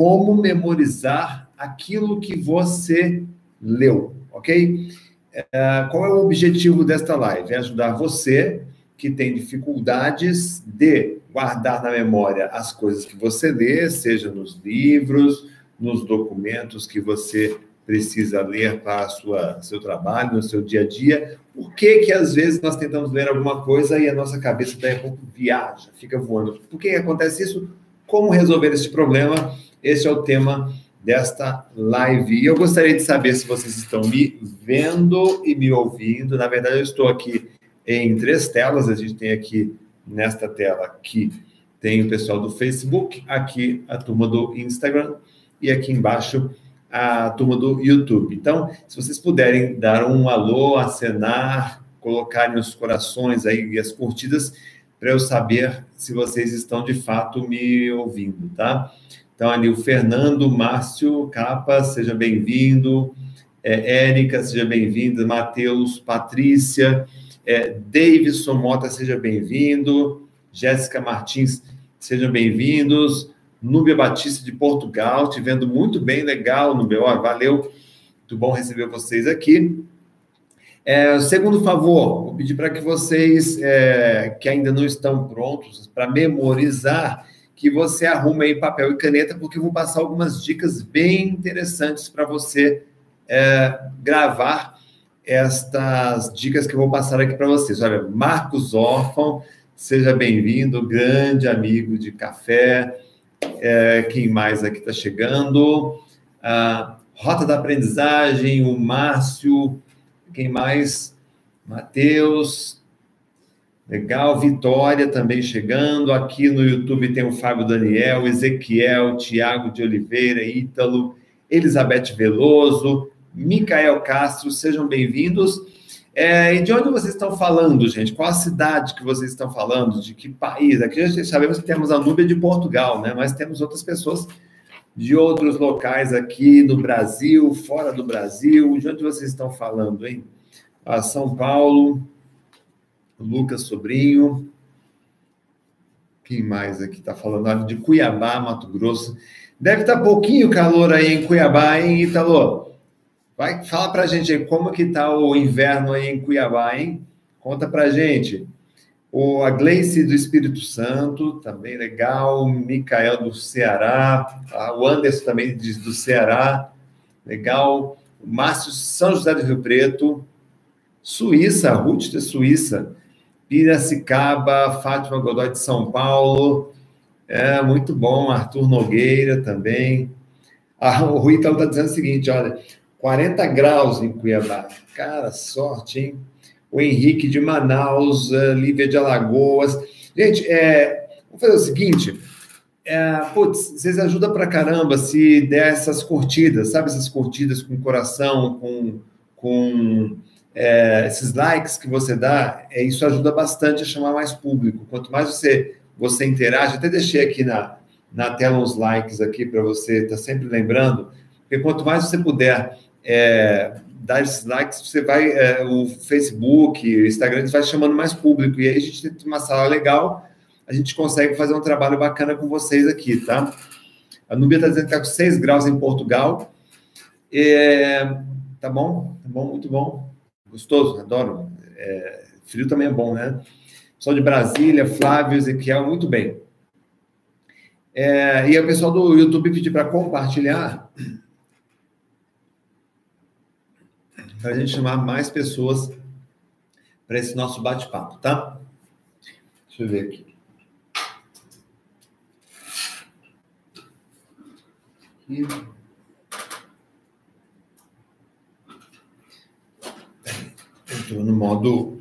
como memorizar aquilo que você leu, ok? É, qual é o objetivo desta live? É ajudar você que tem dificuldades de guardar na memória as coisas que você lê, seja nos livros, nos documentos que você precisa ler para sua seu trabalho, no seu dia a dia. Por que que às vezes nós tentamos ler alguma coisa e a nossa cabeça daí a pouco viaja, fica voando? Por que acontece isso? Como resolver esse problema? Esse é o tema desta live. E eu gostaria de saber se vocês estão me vendo e me ouvindo. Na verdade, eu estou aqui em três telas. A gente tem aqui nesta tela aqui tem o pessoal do Facebook, aqui a turma do Instagram e aqui embaixo a turma do YouTube. Então, se vocês puderem dar um alô, acenar, colocar nos corações aí as curtidas para eu saber se vocês estão de fato me ouvindo, tá? Então, ali o Fernando, Márcio Capa, seja bem-vindo. É, Érica, seja bem-vinda. Matheus, Patrícia, é, Davidson Mota, seja bem-vindo. Jéssica Martins, sejam bem-vindos. Núbia Batista de Portugal, te vendo muito bem, legal, Núbia. Ó, valeu, muito bom receber vocês aqui. É, segundo favor, vou pedir para que vocês é, que ainda não estão prontos para memorizar que você arrume aí papel e caneta, porque eu vou passar algumas dicas bem interessantes para você é, gravar estas dicas que eu vou passar aqui para vocês. Olha, Marcos Órfão, seja bem-vindo, grande amigo de café. É, quem mais aqui está chegando? Rota da Aprendizagem, o Márcio, quem mais? Matheus, Legal, Vitória também chegando. Aqui no YouTube tem o Fábio Daniel, Ezequiel, Tiago de Oliveira, Ítalo, Elizabeth Veloso, Micael Castro, sejam bem-vindos. É, e de onde vocês estão falando, gente? Qual a cidade que vocês estão falando? De que país? Aqui já sabemos que temos a Núbia de Portugal, né? Mas temos outras pessoas de outros locais aqui no Brasil, fora do Brasil. De onde vocês estão falando, hein? Ah, São Paulo, Lucas Sobrinho. Quem mais aqui está falando? De Cuiabá, Mato Grosso. Deve estar tá pouquinho calor aí em Cuiabá, hein, Italo? Vai, fala para a gente aí como que está o inverno aí em Cuiabá, hein? Conta para gente. O a Gleice do Espírito Santo, também legal. O Micael do Ceará. O Anderson também do Ceará. Legal. O Márcio São José do Rio Preto. Suíça, Ruth da Suíça. Piracicaba, Fátima Godoy de São Paulo, é muito bom, Arthur Nogueira também. Ah, o Rui está dizendo o seguinte: olha, 40 graus em Cuiabá. Cara, sorte, hein? O Henrique de Manaus, Lívia de Alagoas. Gente, é, vamos fazer o seguinte. É, putz, vocês ajudam pra caramba se der essas curtidas, sabe? Essas curtidas com coração, com, com é, esses likes que você dá, é, isso ajuda bastante a chamar mais público. Quanto mais você, você interage, até deixei aqui na, na tela uns likes aqui para você estar tá sempre lembrando, porque quanto mais você puder é, dar esses likes, você vai, é, o Facebook, o Instagram, vai chamando mais público, e aí a gente tem uma sala legal, a gente consegue fazer um trabalho bacana com vocês aqui, tá? A Nubia está dizendo que está com 6 graus em Portugal. É, tá bom? Tá bom, muito bom. Gostoso, adoro. É, frio também é bom, né? Pessoal de Brasília, Flávio, Ezequiel, muito bem. É, e o pessoal do YouTube pediu para compartilhar para a gente chamar mais pessoas para esse nosso bate-papo, tá? Deixa eu ver aqui. aqui. No modo.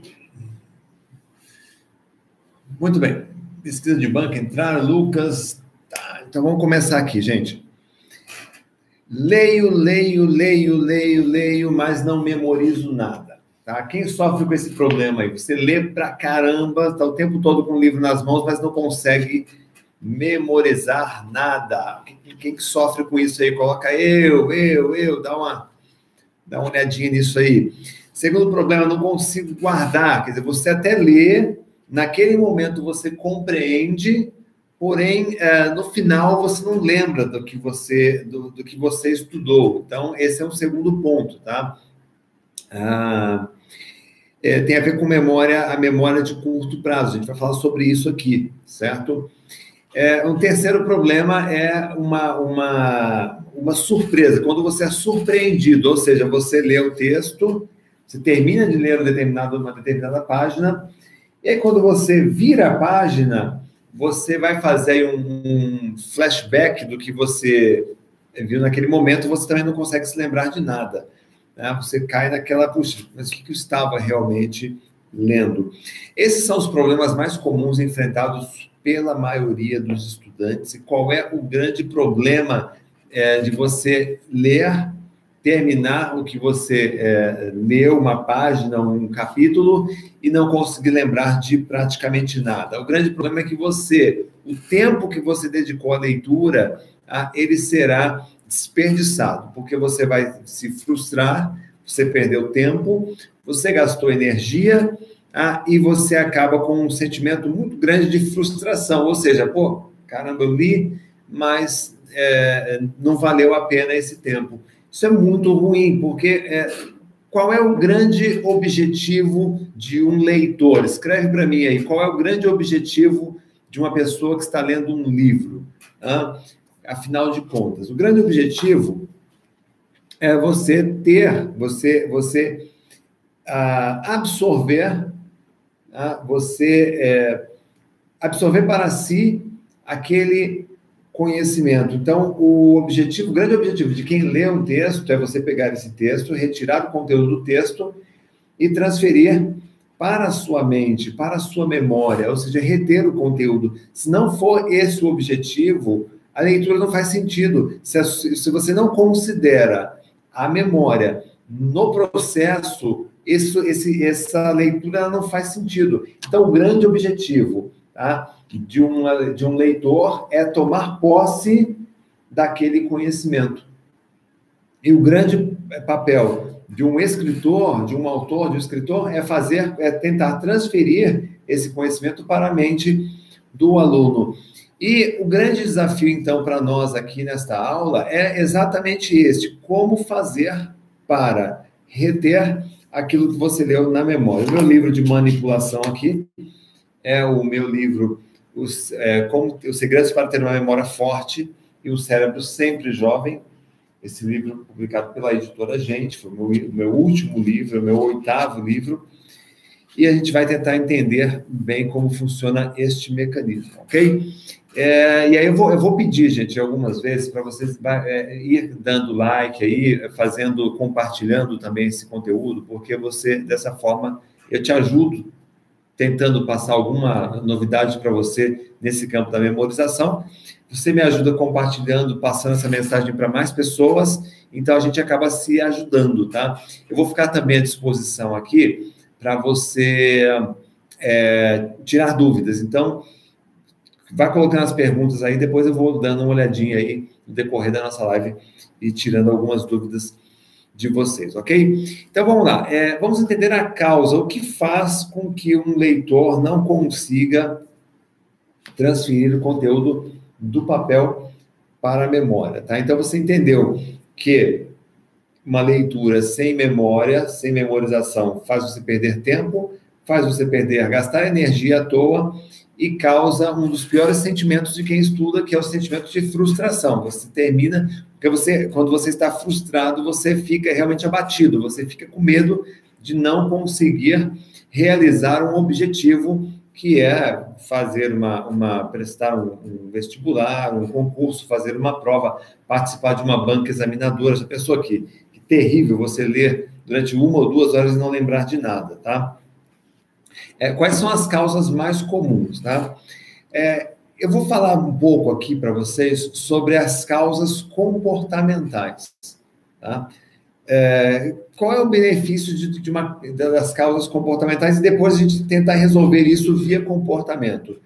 Muito bem. Pesquisa de banco entrar, Lucas. Tá, então vamos começar aqui, gente. Leio, leio, leio, leio, leio, mas não memorizo nada. Tá? Quem sofre com esse problema aí? Você lê pra caramba, está o tempo todo com o livro nas mãos, mas não consegue memorizar nada. Quem, que sofre com isso aí? Coloca eu, eu, eu, dá uma, dá uma olhadinha nisso aí. Segundo problema, não consigo guardar. Quer dizer, você até lê, naquele momento você compreende, porém, é, no final você não lembra do que você, do, do, que você estudou. Então, esse é um segundo ponto, tá? Ah, é, tem a ver com memória, a memória de curto prazo. A gente vai falar sobre isso aqui, certo? É, um terceiro problema é uma, uma, uma surpresa, quando você é surpreendido, ou seja, você lê o texto, você termina de ler um determinado, uma determinada página, e aí quando você vira a página, você vai fazer um, um flashback do que você viu naquele momento, você também não consegue se lembrar de nada. Né? Você cai naquela, puxa, mas o que eu estava realmente lendo? Esses são os problemas mais comuns enfrentados pela maioria dos estudantes e qual é o grande problema é, de você ler, terminar o que você é, leu, uma página, um capítulo, e não conseguir lembrar de praticamente nada. O grande problema é que você, o tempo que você dedicou à leitura, ah, ele será desperdiçado, porque você vai se frustrar, você perdeu tempo, você gastou energia ah, e você acaba com um sentimento muito grande de frustração. Ou seja, pô, caramba, eu li, mas é, não valeu a pena esse tempo. Isso é muito ruim, porque é, qual é o grande objetivo de um leitor? Escreve para mim aí, qual é o grande objetivo de uma pessoa que está lendo um livro? Afinal de contas, o grande objetivo é você ter, você, você ah, absorver ah, você é, absorver para si aquele conhecimento. Então, o objetivo, o grande objetivo de quem lê um texto é você pegar esse texto, retirar o conteúdo do texto e transferir para a sua mente, para a sua memória, ou seja, reter o conteúdo. Se não for esse o objetivo, a leitura não faz sentido. Se, se você não considera a memória no processo isso, esse, essa leitura não faz sentido. Então, o grande objetivo tá, de, uma, de um leitor é tomar posse daquele conhecimento. E o grande papel de um escritor, de um autor, de um escritor, é fazer, é tentar transferir esse conhecimento para a mente do aluno. E o grande desafio, então, para nós aqui nesta aula é exatamente este: como fazer para reter aquilo que você leu na memória. O meu livro de manipulação aqui é o meu livro os, é, como, Os Segredos para Ter uma Memória Forte e um Cérebro Sempre Jovem. Esse livro publicado pela editora Gente, foi o meu, meu último livro, o meu oitavo livro. E a gente vai tentar entender bem como funciona este mecanismo, ok? É, e aí eu vou, eu vou pedir, gente, algumas vezes para vocês é, ir dando like aí, fazendo, compartilhando também esse conteúdo, porque você, dessa forma, eu te ajudo tentando passar alguma novidade para você nesse campo da memorização. Você me ajuda compartilhando, passando essa mensagem para mais pessoas, então a gente acaba se ajudando, tá? Eu vou ficar também à disposição aqui para você é, tirar dúvidas. Então, Vai colocando as perguntas aí, depois eu vou dando uma olhadinha aí no decorrer da nossa live e tirando algumas dúvidas de vocês, ok? Então vamos lá, é, vamos entender a causa, o que faz com que um leitor não consiga transferir o conteúdo do papel para a memória, tá? Então você entendeu que uma leitura sem memória, sem memorização, faz você perder tempo, faz você perder, gastar energia à toa e causa um dos piores sentimentos de quem estuda, que é o sentimento de frustração. Você termina, porque você, quando você está frustrado, você fica realmente abatido, você fica com medo de não conseguir realizar um objetivo que é fazer uma, uma prestar um, um, vestibular, um concurso, fazer uma prova, participar de uma banca examinadora. Essa pessoa que, que terrível você ler durante uma ou duas horas e não lembrar de nada, tá? É, quais são as causas mais comuns, tá? É, eu vou falar um pouco aqui para vocês sobre as causas comportamentais, tá? É, qual é o benefício de, de uma, das causas comportamentais e depois a gente tentar resolver isso via comportamento.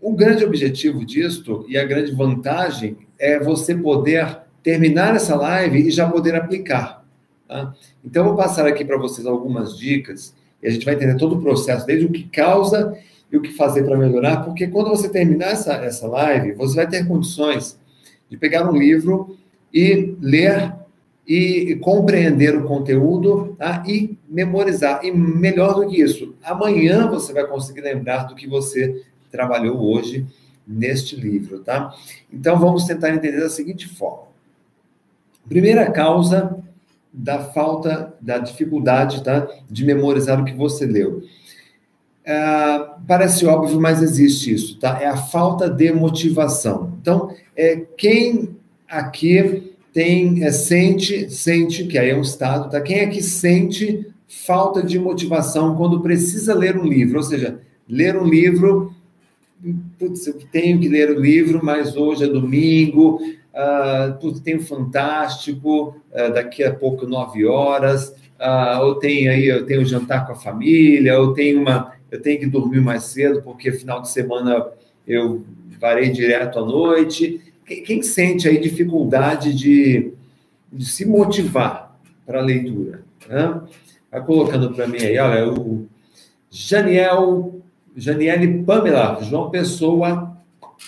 O grande objetivo disto e a grande vantagem é você poder terminar essa live e já poder aplicar. Tá? Então, eu vou passar aqui para vocês algumas dicas e a gente vai entender todo o processo, desde o que causa e o que fazer para melhorar, porque quando você terminar essa, essa live, você vai ter condições de pegar um livro e ler e compreender o conteúdo tá? e memorizar. E melhor do que isso, amanhã você vai conseguir lembrar do que você trabalhou hoje neste livro, tá? Então vamos tentar entender da seguinte forma. Primeira causa da falta, da dificuldade, tá? De memorizar o que você leu. É, parece óbvio, mas existe isso, tá? É a falta de motivação. Então, é, quem aqui tem, é, sente, sente, que aí é um estado, tá? Quem é que sente falta de motivação quando precisa ler um livro? Ou seja, ler um livro, putz, eu tenho que ler o livro, mas hoje é domingo, uh, tem fantástico, uh, daqui a pouco nove horas, uh, ou tem aí, eu tenho jantar com a família, ou tenho uma eu tenho que dormir mais cedo, porque final de semana eu varei direto à noite. Quem, quem sente aí dificuldade de, de se motivar para a leitura? Né? Vai colocando para mim aí, olha, o Janiel, Janiele Pamela, João Pessoa,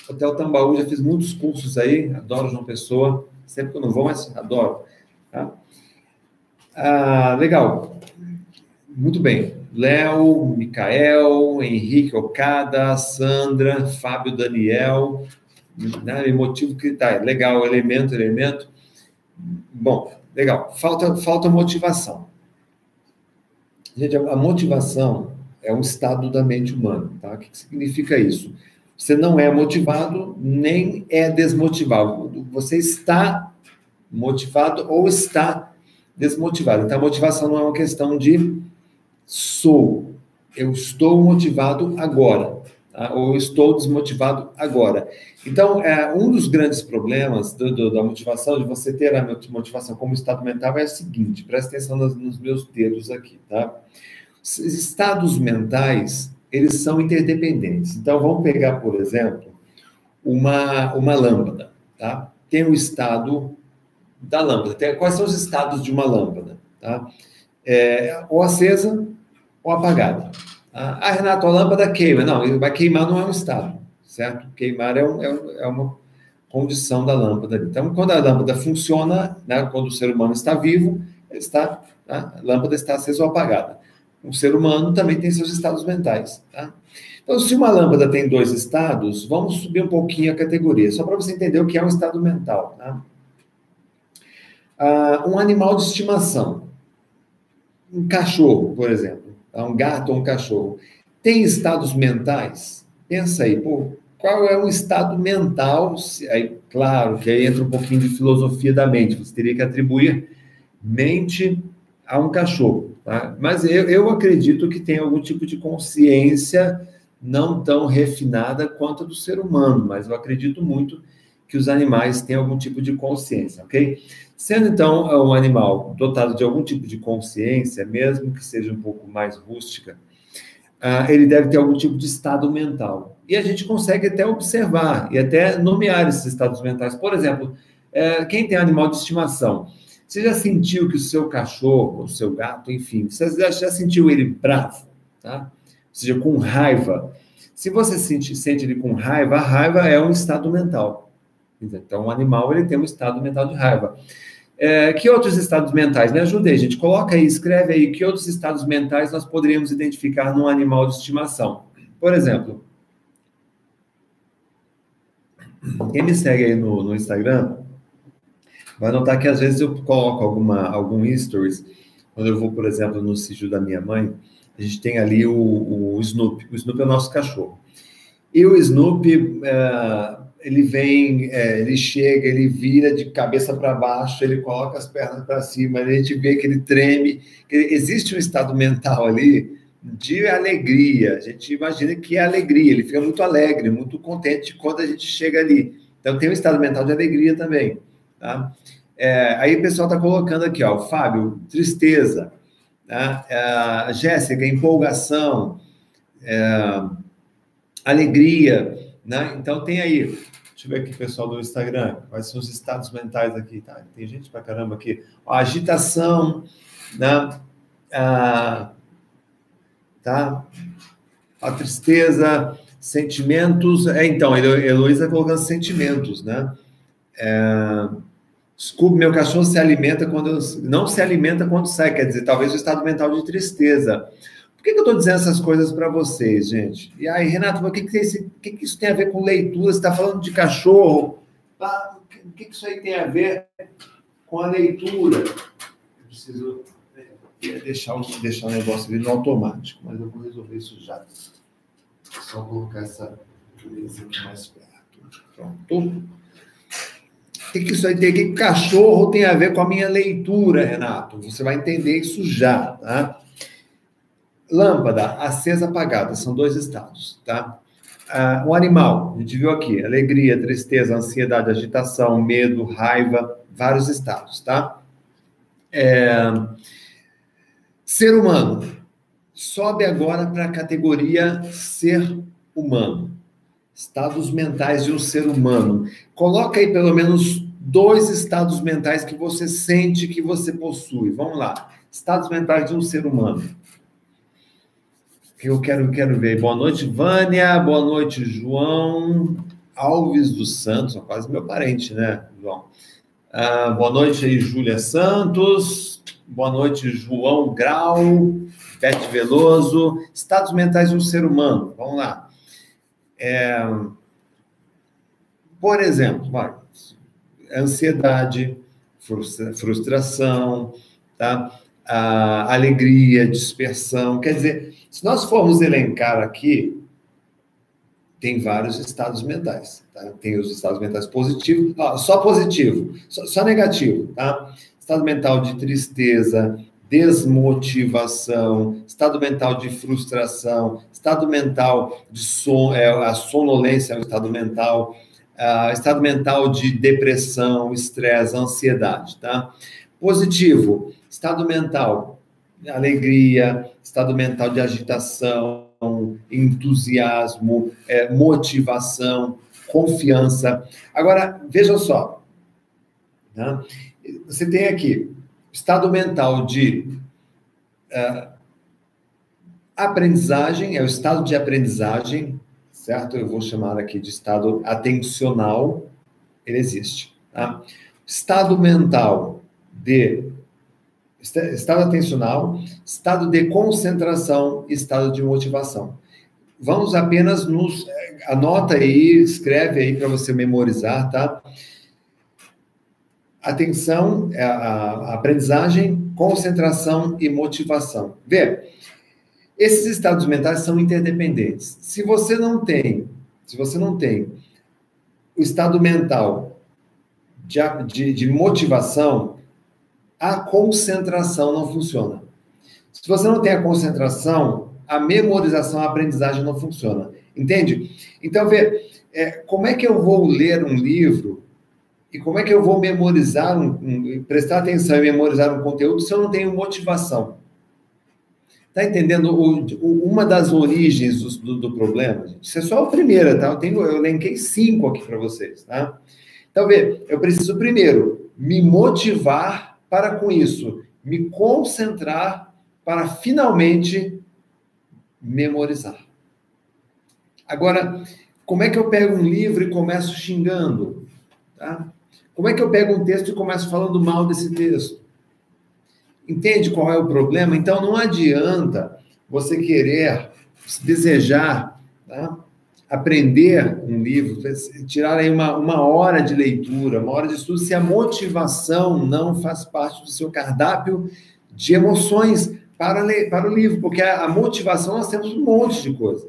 Hotel Tambaú, já fiz muitos cursos aí, adoro João Pessoa, sempre que eu não vou, mas adoro. Tá? Ah, legal, muito bem. Léo, Micael, Henrique Okada, Sandra, Fábio Daniel, né, motivo que tá legal, elemento, elemento. Bom, legal. Falta, falta motivação. Gente, a motivação é um estado da mente humana, tá? O que significa isso? Você não é motivado nem é desmotivado. Você está motivado ou está desmotivado. Então, a motivação não é uma questão de sou. Eu estou motivado agora, tá? ou estou desmotivado agora. Então, é, um dos grandes problemas do, do, da motivação, de você ter a motivação como estado mental, é o seguinte: presta atenção nos, nos meus dedos aqui, tá? Os estados mentais, eles são interdependentes. Então, vamos pegar, por exemplo, uma, uma lâmpada, tá? Tem o estado da lâmpada. Tem, quais são os estados de uma lâmpada? Tá? É, ou acesa ou apagada. Ah, Renato, a lâmpada queima. Não, vai queimar não é um estado, certo? Queimar é, um, é, é uma condição da lâmpada. Então, quando a lâmpada funciona, né, quando o ser humano está vivo, está, tá? a lâmpada está acesa ou apagada. O ser humano também tem seus estados mentais. Tá? Então, se uma lâmpada tem dois estados, vamos subir um pouquinho a categoria, só para você entender o que é um estado mental. Tá? Ah, um animal de estimação, um cachorro, por exemplo a um gato ou um cachorro, tem estados mentais? Pensa aí, pô, qual é o estado mental? Aí, claro que aí entra um pouquinho de filosofia da mente, você teria que atribuir mente a um cachorro, tá? Mas eu, eu acredito que tem algum tipo de consciência não tão refinada quanto a do ser humano, mas eu acredito muito que os animais têm algum tipo de consciência, ok? Sendo então um animal dotado de algum tipo de consciência, mesmo que seja um pouco mais rústica, uh, ele deve ter algum tipo de estado mental. E a gente consegue até observar e até nomear esses estados mentais. Por exemplo, uh, quem tem animal de estimação, você já sentiu que o seu cachorro, o seu gato, enfim, você já, já sentiu ele bravo, tá? Ou seja, com raiva. Se você sente, sente ele com raiva, a raiva é um estado mental. Então, o animal ele tem um estado mental de raiva. É, que outros estados mentais? Me ajude aí, gente. Coloca aí, escreve aí que outros estados mentais nós poderíamos identificar num animal de estimação. Por exemplo, quem me segue aí no, no Instagram vai notar que às vezes eu coloco alguma, algum stories, quando eu vou, por exemplo, no sítio da minha mãe, a gente tem ali o, o Snoopy. O Snoopy é o nosso cachorro. E o Snoopy, é, ele vem, é, ele chega, ele vira de cabeça para baixo, ele coloca as pernas para cima, a gente vê que ele treme, que existe um estado mental ali de alegria. A gente imagina que é alegria, ele fica muito alegre, muito contente quando a gente chega ali. Então tem um estado mental de alegria também, tá? É, aí o pessoal está colocando aqui, ó, Fábio, tristeza, tá? é, Jéssica, empolgação, é, alegria, né? Então tem aí, deixa eu ver aqui, pessoal do Instagram, quais são os estados mentais aqui, tá? Tem gente pra caramba aqui. Ó, agitação, né? Ah, tá? A tristeza, sentimentos. É, então, Heloísa colocando sentimentos, né? É, Desculpe, meu cachorro se alimenta quando não se alimenta quando sai, quer dizer, talvez o estado mental de tristeza. Por que, que eu estou dizendo essas coisas para vocês, gente? E aí, Renato, o que, que, que, que isso tem a ver com leitura? Você está falando de cachorro? Ah, o que, que isso aí tem a ver com a leitura? Eu preciso é, deixar, deixar o negócio ali no automático, mas eu vou resolver isso já. Só colocar essa mesa mais perto. Pronto. O que, que isso aí tem? O que, que cachorro tem a ver com a minha leitura, Renato? Você vai entender isso já, tá? Lâmpada, acesa, apagada, são dois estados, tá? Ah, um animal, a gente viu aqui, alegria, tristeza, ansiedade, agitação, medo, raiva, vários estados, tá? É... Ser humano, sobe agora para a categoria ser humano estados mentais de um ser humano. Coloca aí pelo menos dois estados mentais que você sente que você possui. Vamos lá. Estados mentais de um ser humano. Que eu quero, quero ver. Boa noite, Vânia. Boa noite, João Alves dos Santos. Quase meu parente, né, João? Ah, boa noite aí, Júlia Santos. Boa noite, João Grau. Bete Veloso. Estados mentais de um ser humano. Vamos lá. É, por exemplo, ansiedade, frustração, tá? A alegria, dispersão. Quer dizer, se nós formos elencar aqui, tem vários estados mentais. Tá? Tem os estados mentais positivos, só positivo, só, só negativo, tá? Estado mental de tristeza, desmotivação, estado mental de frustração, estado mental de son, é, a sonolência é estado mental, uh, estado mental de depressão, estresse, ansiedade, tá? Positivo, estado mental, alegria, estado mental de agitação, entusiasmo, é, motivação, confiança. Agora, veja só, né? você tem aqui Estado mental de uh, aprendizagem, é o estado de aprendizagem, certo? Eu vou chamar aqui de estado atencional, ele existe. Tá? Estado mental de estado atencional, estado de concentração, estado de motivação. Vamos apenas nos anota aí, escreve aí para você memorizar, tá? Atenção, é, a, aprendizagem, concentração e motivação. Vê, esses estados mentais são interdependentes. Se você não tem, se você não tem o estado mental de, de, de motivação, a concentração não funciona. Se você não tem a concentração, a memorização, a aprendizagem não funciona. Entende? Então, vê, é, como é que eu vou ler um livro e como é que eu vou memorizar, um, um, prestar atenção e memorizar um conteúdo se eu não tenho motivação? Tá entendendo? O, o, uma das origens do, do, do, problema, gente, isso é só a primeira, tá? Eu, tenho, eu elenquei cinco aqui para vocês, tá? Então, vê, eu preciso primeiro me motivar para com isso, me concentrar para finalmente memorizar. Agora, como é que eu pego um livro e começo xingando? Tá? Como é que eu pego um texto e começo falando mal desse texto? Entende qual é o problema? Então não adianta você querer desejar tá? aprender um livro, tirar aí uma, uma hora de leitura, uma hora de estudo, se a motivação não faz parte do seu cardápio de emoções para, para o livro, porque a, a motivação nós temos um monte de coisa.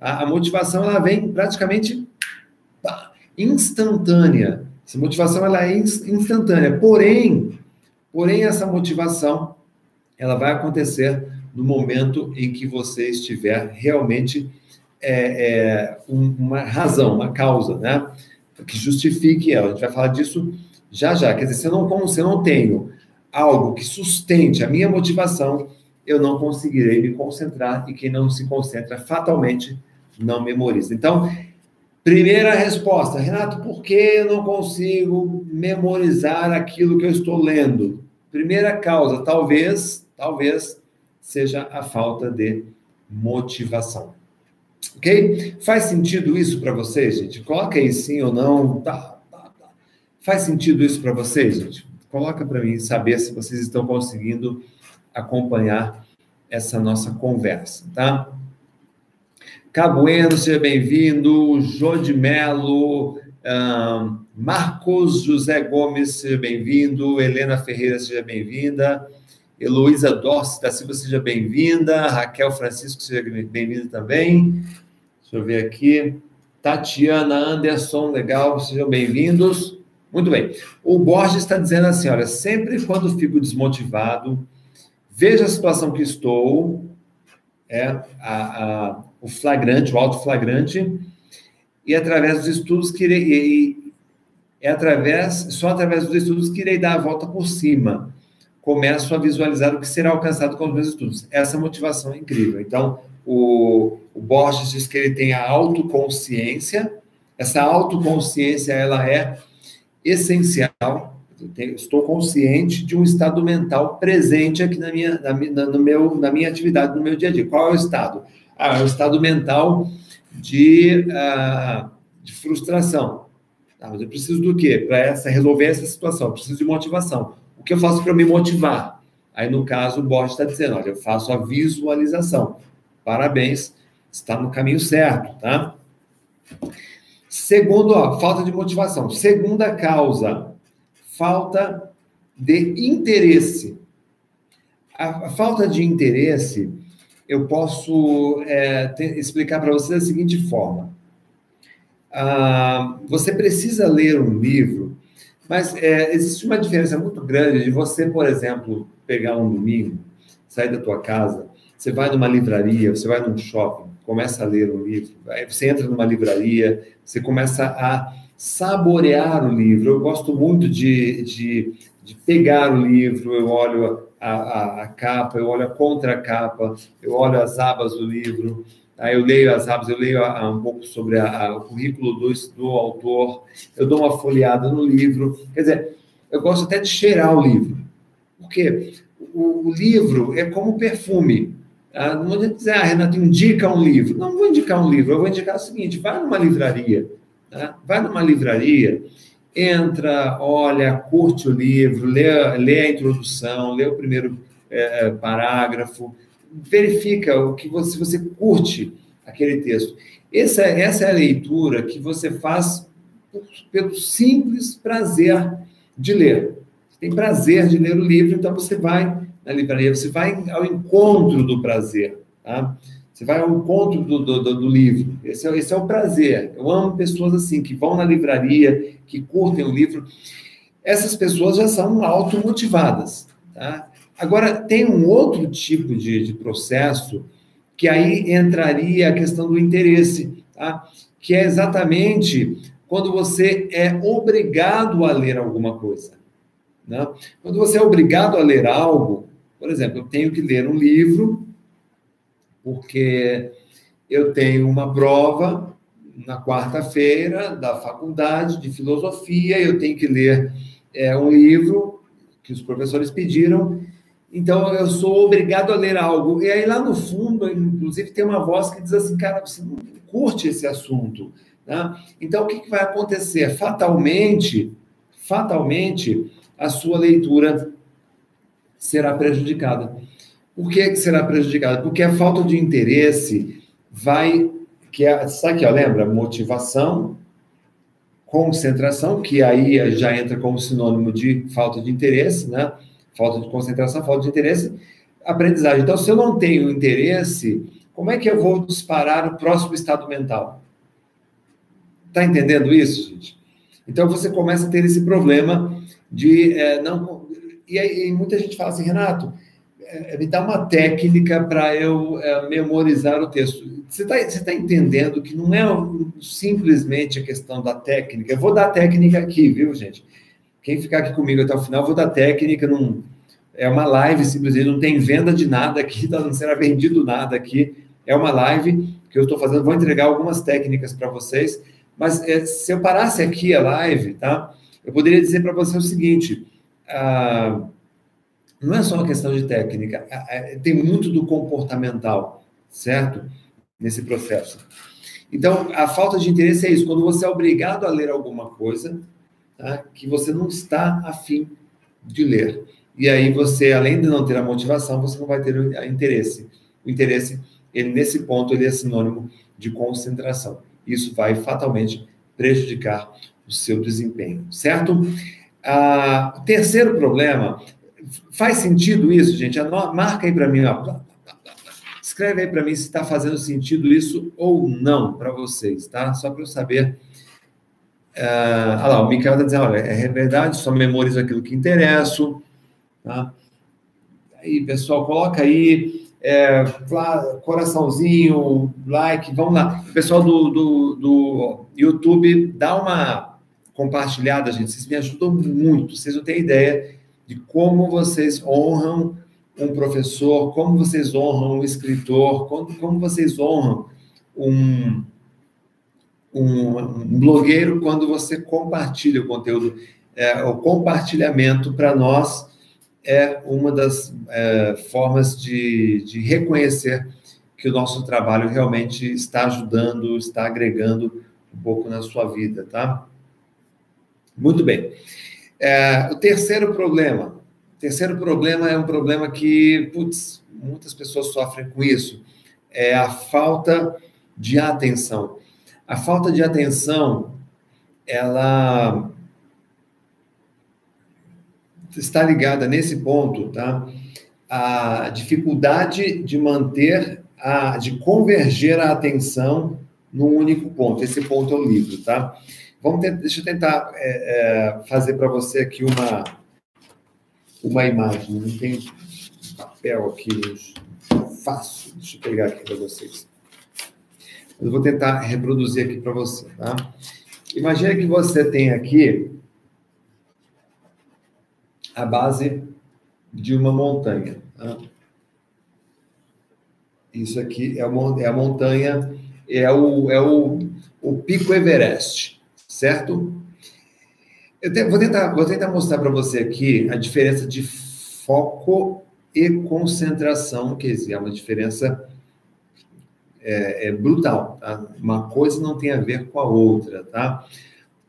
A, a motivação ela vem praticamente instantânea. Essa motivação ela é instantânea, porém, porém essa motivação ela vai acontecer no momento em que você estiver realmente é, é, um, uma razão, uma causa, né? Que justifique ela. A gente vai falar disso já já. Quer dizer, se eu não, se eu não tenho algo que sustente a minha motivação, eu não conseguirei me concentrar e quem não se concentra fatalmente não memoriza. Então, Primeira resposta, Renato, por que eu não consigo memorizar aquilo que eu estou lendo? Primeira causa, talvez, talvez seja a falta de motivação. Ok? Faz sentido isso para vocês, gente? Coloca aí sim ou não. Tá, tá, tá. Faz sentido isso para vocês, gente? Coloca para mim saber se vocês estão conseguindo acompanhar essa nossa conversa, tá? Cabueno, seja bem-vindo. Jô de Melo, Marcos José Gomes, seja bem-vindo. Helena Ferreira, seja bem-vinda. Heloísa Dorce da Silva, seja bem-vinda. Raquel Francisco, seja bem-vinda também. Deixa eu ver aqui. Tatiana Anderson, legal, sejam bem-vindos. Muito bem. O Borges está dizendo assim: olha, sempre quando fico desmotivado, veja a situação que estou, é a, a, o flagrante, o auto flagrante, e através dos estudos que irei, e, é através, só através dos estudos que irei dar a volta por cima. Começo a visualizar o que será alcançado com os meus estudos. Essa motivação é incrível. Então, o, o Borges diz que ele tem a autoconsciência. Essa autoconsciência, ela é essencial. estou consciente de um estado mental presente aqui na minha, na, no meu, na minha atividade, no meu dia a dia. Qual é o estado? Ah, é o estado mental de, uh, de frustração. Ah, mas eu preciso do quê? Para resolver essa situação, eu preciso de motivação. O que eu faço para me motivar? Aí, no caso, o Borges está dizendo, olha, eu faço a visualização. Parabéns, está no caminho certo, tá? Segundo, ó, falta de motivação. Segunda causa, falta de interesse. A, a falta de interesse, eu posso é, explicar para você da seguinte forma. Ah, você precisa ler um livro, mas é, existe uma diferença muito grande de você, por exemplo, pegar um domingo, sair da tua casa você vai numa livraria, você vai num shopping, começa a ler um livro, aí você entra numa livraria, você começa a saborear o livro. Eu gosto muito de, de, de pegar o livro, eu olho a, a, a, capa, eu olho a contracapa, eu olho as abas do livro, aí eu leio as abas, eu leio a, um pouco sobre o currículo do, do autor, eu dou uma folheada no livro. Quer dizer, eu gosto até de cheirar o livro. Porque o, o livro é como perfume. Ah, não adianta dizer, ah, Renato, indica um livro. Não, não vou indicar um livro, eu vou indicar o seguinte: vai numa livraria, tá? vai numa livraria, entra, olha, curte o livro, lê, lê a introdução, lê o primeiro é, parágrafo, verifica o que você, você curte aquele texto. Essa, essa é a leitura que você faz pelo simples prazer de ler. Você tem prazer de ler o livro, então você vai na livraria, você vai ao encontro do prazer, tá? Você vai ao encontro do, do, do, do livro. Esse é, esse é o prazer. Eu amo pessoas assim, que vão na livraria, que curtem o livro. Essas pessoas já são automotivadas, tá? Agora, tem um outro tipo de, de processo que aí entraria a questão do interesse, tá? Que é exatamente quando você é obrigado a ler alguma coisa. Né? Quando você é obrigado a ler algo, por exemplo, eu tenho que ler um livro, porque eu tenho uma prova na quarta-feira da faculdade de filosofia, eu tenho que ler é, um livro que os professores pediram, então eu sou obrigado a ler algo. E aí lá no fundo, inclusive, tem uma voz que diz assim, cara, você não curte esse assunto. Né? Então o que, que vai acontecer? Fatalmente, fatalmente, a sua leitura será prejudicada. Por que será prejudicada? Porque a falta de interesse vai. Que é, sabe que, ó, lembra? Motivação, concentração, que aí já entra como sinônimo de falta de interesse, né? Falta de concentração, falta de interesse, aprendizagem. Então, se eu não tenho interesse, como é que eu vou disparar o próximo estado mental? Está entendendo isso, gente? Então, você começa a ter esse problema de é, não e aí muita gente fala assim, Renato, é, me dá uma técnica para eu é, memorizar o texto. Você está tá entendendo que não é simplesmente a questão da técnica. Eu vou dar técnica aqui, viu, gente? Quem ficar aqui comigo até o final, eu vou dar técnica. Não, é uma live, simplesmente, não tem venda de nada aqui, tá, não será vendido nada aqui. É uma live que eu estou fazendo, vou entregar algumas técnicas para vocês. Mas é, se eu parasse aqui a live, tá? Eu poderia dizer para você o seguinte ah, não é só uma questão de técnica, tem muito do comportamental, certo? nesse processo. Então, a falta de interesse é isso, quando você é obrigado a ler alguma coisa tá, que você não está afim de ler. E aí você, além de não ter a motivação, você não vai ter o interesse. O interesse, ele nesse ponto, ele é sinônimo de concentração. Isso vai fatalmente prejudicar o seu desempenho, certo? Ah, o terceiro problema, faz sentido isso, gente? Marca aí para mim, ó. Escreve aí para mim se está fazendo sentido isso ou não para vocês, tá? Só para eu saber. Ah, olha lá, o Michael está dizendo, olha, é verdade, só memorizo aquilo que interessa, tá? Aí, pessoal, coloca aí, é, coraçãozinho, like, vamos lá. Pessoal do, do, do YouTube, dá uma compartilhada, gente, vocês me ajudam muito, vocês não têm ideia de como vocês honram um professor, como vocês honram um escritor, como, como vocês honram um, um, um, blogueiro quando você compartilha o conteúdo. É, o compartilhamento, para nós, é uma das é, formas de, de reconhecer que o nosso trabalho realmente está ajudando, está agregando um pouco na sua vida, tá? Muito bem. É, o terceiro problema. O terceiro problema é um problema que, putz, muitas pessoas sofrem com isso. É a falta de atenção. A falta de atenção, ela está ligada nesse ponto, tá? A dificuldade de manter, a, de converger a atenção num único ponto. Esse ponto é o livro, tá? Vamos deixa eu tentar é, é, fazer para você aqui uma, uma imagem. Não tem papel aqui, fácil. Deixa eu pegar aqui para vocês. Eu vou tentar reproduzir aqui para você, tá? Imagina que você tem aqui a base de uma montanha. Tá? Isso aqui é, é a montanha, é o, é o, o Pico Everest, certo? Eu te, vou, tentar, vou tentar mostrar para você aqui a diferença de foco e concentração, que é uma diferença é, é brutal. Tá? Uma coisa não tem a ver com a outra, tá?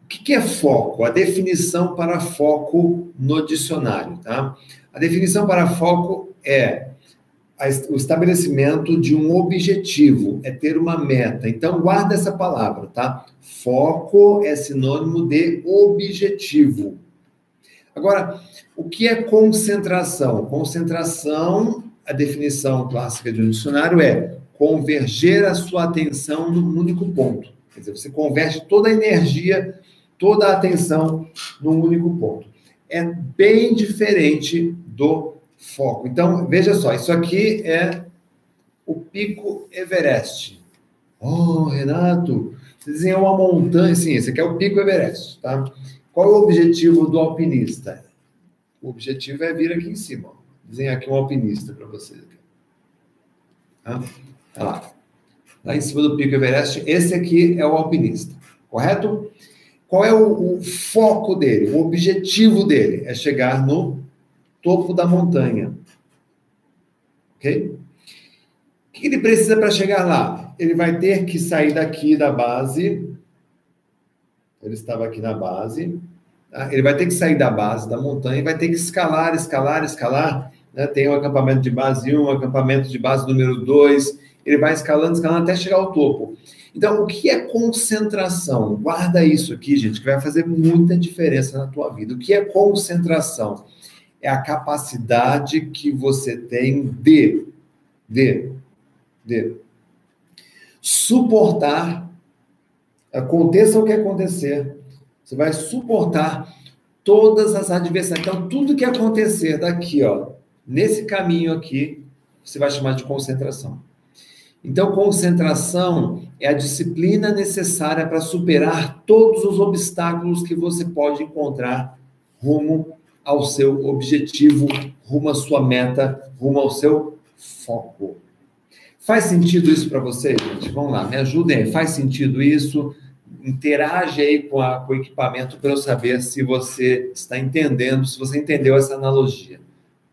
O que é foco? A definição para foco no dicionário, tá? A definição para foco é o estabelecimento de um objetivo, é ter uma meta. Então, guarda essa palavra, tá? Foco é sinônimo de objetivo. Agora, o que é concentração? Concentração, a definição clássica de um dicionário é converger a sua atenção num único ponto. Quer dizer, você converte toda a energia toda a atenção num único ponto. É bem diferente do foco. Então, veja só, isso aqui é o Pico Everest. Oh, Renato, você desenhou uma montanha, sim, esse aqui é o Pico Everest, tá? Qual é o objetivo do alpinista? O objetivo é vir aqui em cima. Desenhar aqui um alpinista para vocês. Tá? tá lá. Lá em cima do Pico Everest, esse aqui é o alpinista, correto? Qual é o, o foco dele? O objetivo dele é chegar no topo da montanha. Ok? O que ele precisa para chegar lá? Ele vai ter que sair daqui da base. Ele estava aqui na base. Tá? Ele vai ter que sair da base da montanha e vai ter que escalar, escalar, escalar. Né? Tem o um acampamento de base 1, um acampamento de base número 2. Ele vai escalando, escalando até chegar ao topo. Então, o que é concentração? Guarda isso aqui, gente, que vai fazer muita diferença na tua vida. O que é concentração? É a capacidade que você tem de, de, de suportar, aconteça o que acontecer, você vai suportar todas as adversidades. Então, tudo que acontecer daqui, ó, nesse caminho aqui, você vai chamar de concentração. Então, concentração é a disciplina necessária para superar todos os obstáculos que você pode encontrar rumo ao seu objetivo, rumo à sua meta, rumo ao seu foco. Faz sentido isso para vocês, gente? Vamos lá, me ajudem aí. Faz sentido isso? Interage aí com, a, com o equipamento para eu saber se você está entendendo, se você entendeu essa analogia.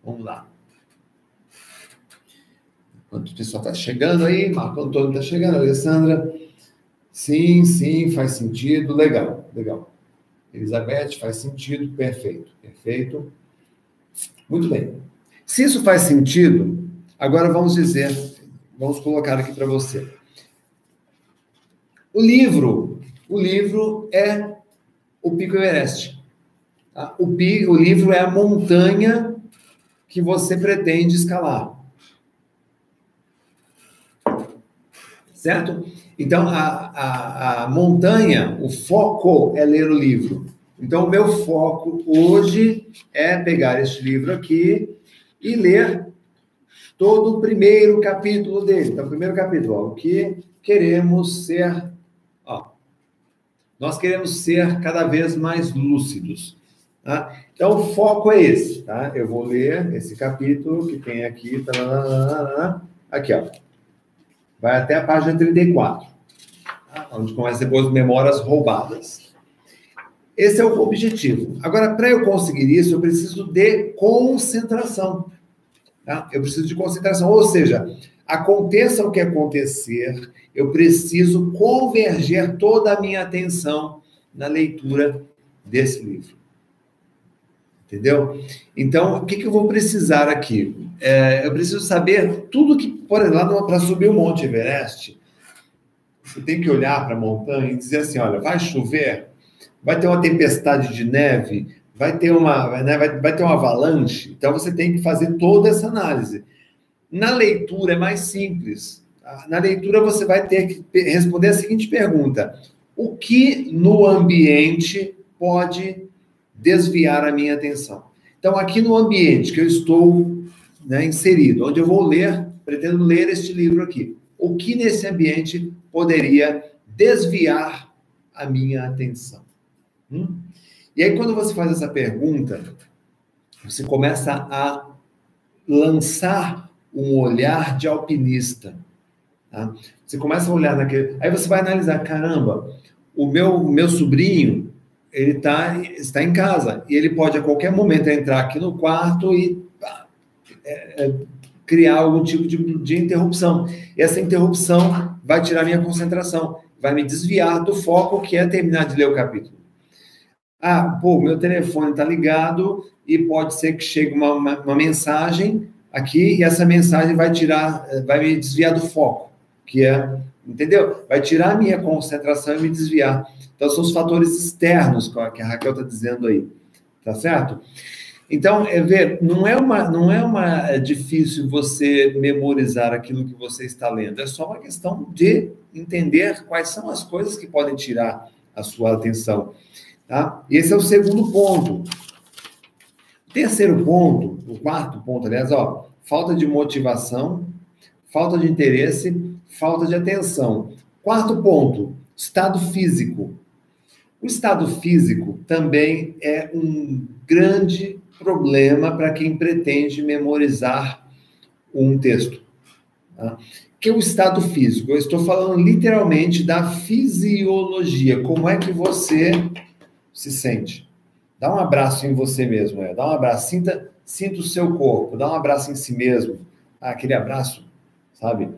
Vamos lá. Quanto o pessoal está chegando aí, Marco Antônio está chegando, Alessandra. Sim, sim, faz sentido, legal, legal. Elizabeth, faz sentido, perfeito, perfeito. Muito bem. Se isso faz sentido, agora vamos dizer, vamos colocar aqui para você. O livro, o livro é o Pico Everest. Tá? O, o livro é a montanha que você pretende escalar. Certo? Então, a, a, a montanha, o foco é ler o livro. Então, o meu foco hoje é pegar este livro aqui e ler todo o primeiro capítulo dele. Então, o primeiro capítulo, o que queremos ser. Ó, nós queremos ser cada vez mais lúcidos. Tá? Então, o foco é esse. Tá? Eu vou ler esse capítulo que tem aqui. aqui, ó. Vai até a página 34, tá? onde começa depois memórias roubadas. Esse é o objetivo. Agora, para eu conseguir isso, eu preciso de concentração. Tá? Eu preciso de concentração. Ou seja, aconteça o que acontecer, eu preciso converger toda a minha atenção na leitura desse livro. Entendeu? Então, o que, que eu vou precisar aqui? É, eu preciso saber tudo que, por exemplo, para subir o Monte Everest, você tem que olhar para a montanha e dizer assim: olha, vai chover, vai ter uma tempestade de neve, vai ter uma, né, vai, vai ter uma avalanche. Então, você tem que fazer toda essa análise. Na leitura é mais simples. Na leitura, você vai ter que responder a seguinte pergunta: o que no ambiente pode desviar a minha atenção. Então, aqui no ambiente que eu estou né, inserido, onde eu vou ler, pretendo ler este livro aqui, o que nesse ambiente poderia desviar a minha atenção? Hum? E aí, quando você faz essa pergunta, você começa a lançar um olhar de alpinista. Tá? Você começa a olhar naquele. Aí você vai analisar: caramba, o meu, meu sobrinho ele tá, está em casa e ele pode a qualquer momento entrar aqui no quarto e é, é, criar algum tipo de, de interrupção. E essa interrupção vai tirar minha concentração, vai me desviar do foco que é terminar de ler o capítulo. Ah, pô, meu telefone está ligado e pode ser que chegue uma, uma, uma mensagem aqui e essa mensagem vai tirar, vai me desviar do foco, que é, entendeu? Vai tirar a minha concentração e me desviar. Então, são os fatores externos que a Raquel está dizendo aí, tá certo? Então, é ver, não é uma, não é uma é difícil você memorizar aquilo que você está lendo. É só uma questão de entender quais são as coisas que podem tirar a sua atenção, tá? Esse é o segundo ponto. O terceiro ponto, o quarto ponto, aliás, ó, falta de motivação, falta de interesse, falta de atenção. Quarto ponto, estado físico. O estado físico também é um grande problema para quem pretende memorizar um texto. Tá? Que é o estado físico? Eu estou falando literalmente da fisiologia. Como é que você se sente? Dá um abraço em você mesmo, é. dá um abraço, sinta, sinta o seu corpo, dá um abraço em si mesmo. Ah, aquele abraço, sabe?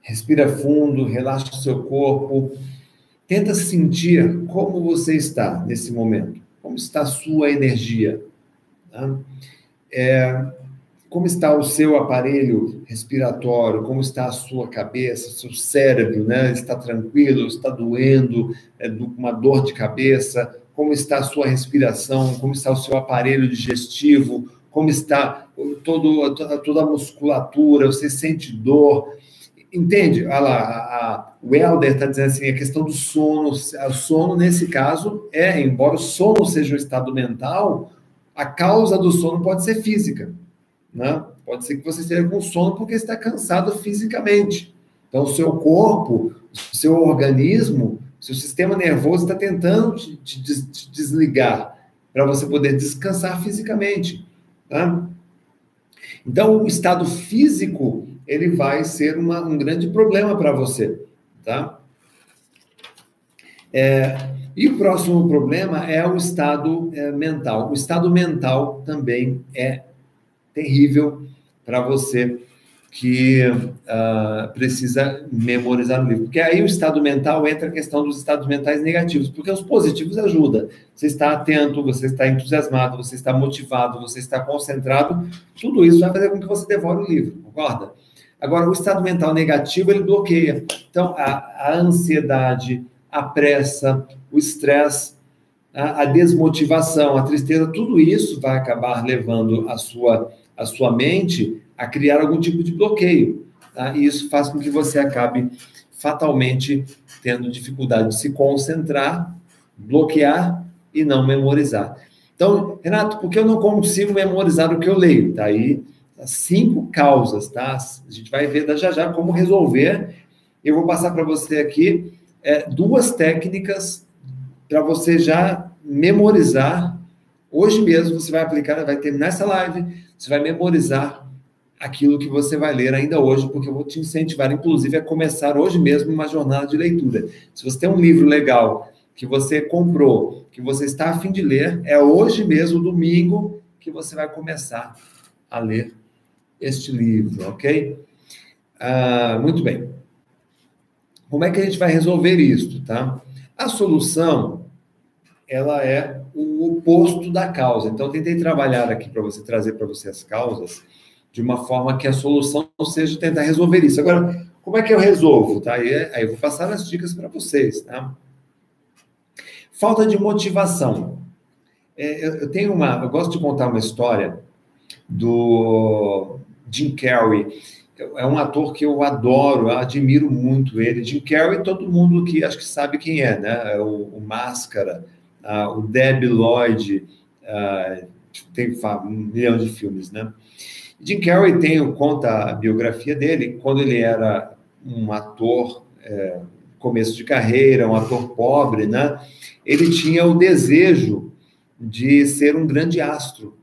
Respira fundo, relaxa o seu corpo Tenta sentir como você está nesse momento, como está a sua energia, tá? é, como está o seu aparelho respiratório, como está a sua cabeça, seu cérebro, né? Está tranquilo, está doendo, é, uma dor de cabeça, como está a sua respiração, como está o seu aparelho digestivo, como está todo, toda, toda a musculatura, você sente dor, Entende? Olha lá, a, a, o Helder está dizendo assim, a questão do sono, o sono nesse caso é, embora o sono seja um estado mental, a causa do sono pode ser física, né? Pode ser que você esteja com sono porque está cansado fisicamente. Então, o seu corpo, o seu organismo, seu sistema nervoso está tentando te, te, te desligar para você poder descansar fisicamente. Tá? Então, o estado físico ele vai ser uma, um grande problema para você, tá? É, e o próximo problema é o estado é, mental. O estado mental também é terrível para você que uh, precisa memorizar o livro. Porque aí o estado mental entra a questão dos estados mentais negativos, porque os positivos ajudam. Você está atento, você está entusiasmado, você está motivado, você está concentrado, tudo isso vai fazer com que você devore o livro, concorda? Agora, o estado mental negativo, ele bloqueia. Então, a, a ansiedade, a pressa, o estresse, a, a desmotivação, a tristeza, tudo isso vai acabar levando a sua, a sua mente a criar algum tipo de bloqueio. Tá? E isso faz com que você acabe fatalmente tendo dificuldade de se concentrar, bloquear e não memorizar. Então, Renato, por que eu não consigo memorizar o que eu leio? Tá aí cinco causas, tá? A gente vai ver já já como resolver. Eu vou passar para você aqui é, duas técnicas para você já memorizar. Hoje mesmo você vai aplicar, vai terminar essa live, você vai memorizar aquilo que você vai ler ainda hoje, porque eu vou te incentivar, inclusive, a começar hoje mesmo uma jornada de leitura. Se você tem um livro legal que você comprou, que você está a fim de ler, é hoje mesmo, domingo, que você vai começar a ler este livro, ok? Ah, muito bem. Como é que a gente vai resolver isso, tá? A solução, ela é o oposto da causa. Então, tentei trabalhar aqui para você trazer para você as causas de uma forma que a solução seja tentar resolver isso. Agora, como é que eu resolvo? Tá? Aí, aí eu vou passar as dicas para vocês. Tá? Falta de motivação. É, eu, eu, tenho uma, eu gosto de contar uma história do Jim Carrey. É um ator que eu adoro, eu admiro muito ele. Jim Carrey, todo mundo que acho que sabe quem é, né? É o, o Máscara, uh, o Debbie Lloyd, uh, tem um milhão de filmes, né? Jim Carrey tem, conta a biografia dele, quando ele era um ator, é, começo de carreira, um ator pobre, né? Ele tinha o desejo de ser um grande astro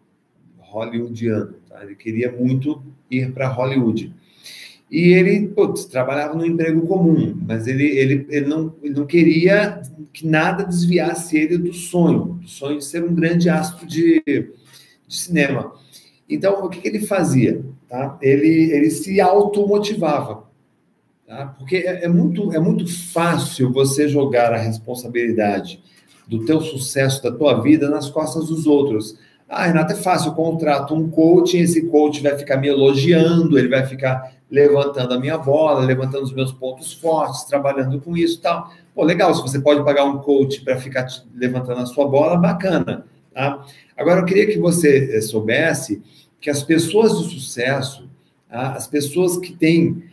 hollywoodiano, tá? Ele queria muito ir para Hollywood. E ele putz, trabalhava num emprego comum, mas ele, ele, ele, não, ele não queria que nada desviasse ele do sonho, do sonho de ser um grande astro de, de cinema. Então, o que, que ele fazia? Tá? Ele, ele se automotivava. Tá? Porque é, é, muito, é muito fácil você jogar a responsabilidade do teu sucesso, da tua vida, nas costas dos outros. Ah, Renato, é fácil, eu contrato um coach, esse coach vai ficar me elogiando, ele vai ficar levantando a minha bola, levantando os meus pontos fortes, trabalhando com isso e tal. Pô, legal, se você pode pagar um coach para ficar levantando a sua bola, bacana. Tá? Agora, eu queria que você eh, soubesse que as pessoas de sucesso, tá? as pessoas que têm,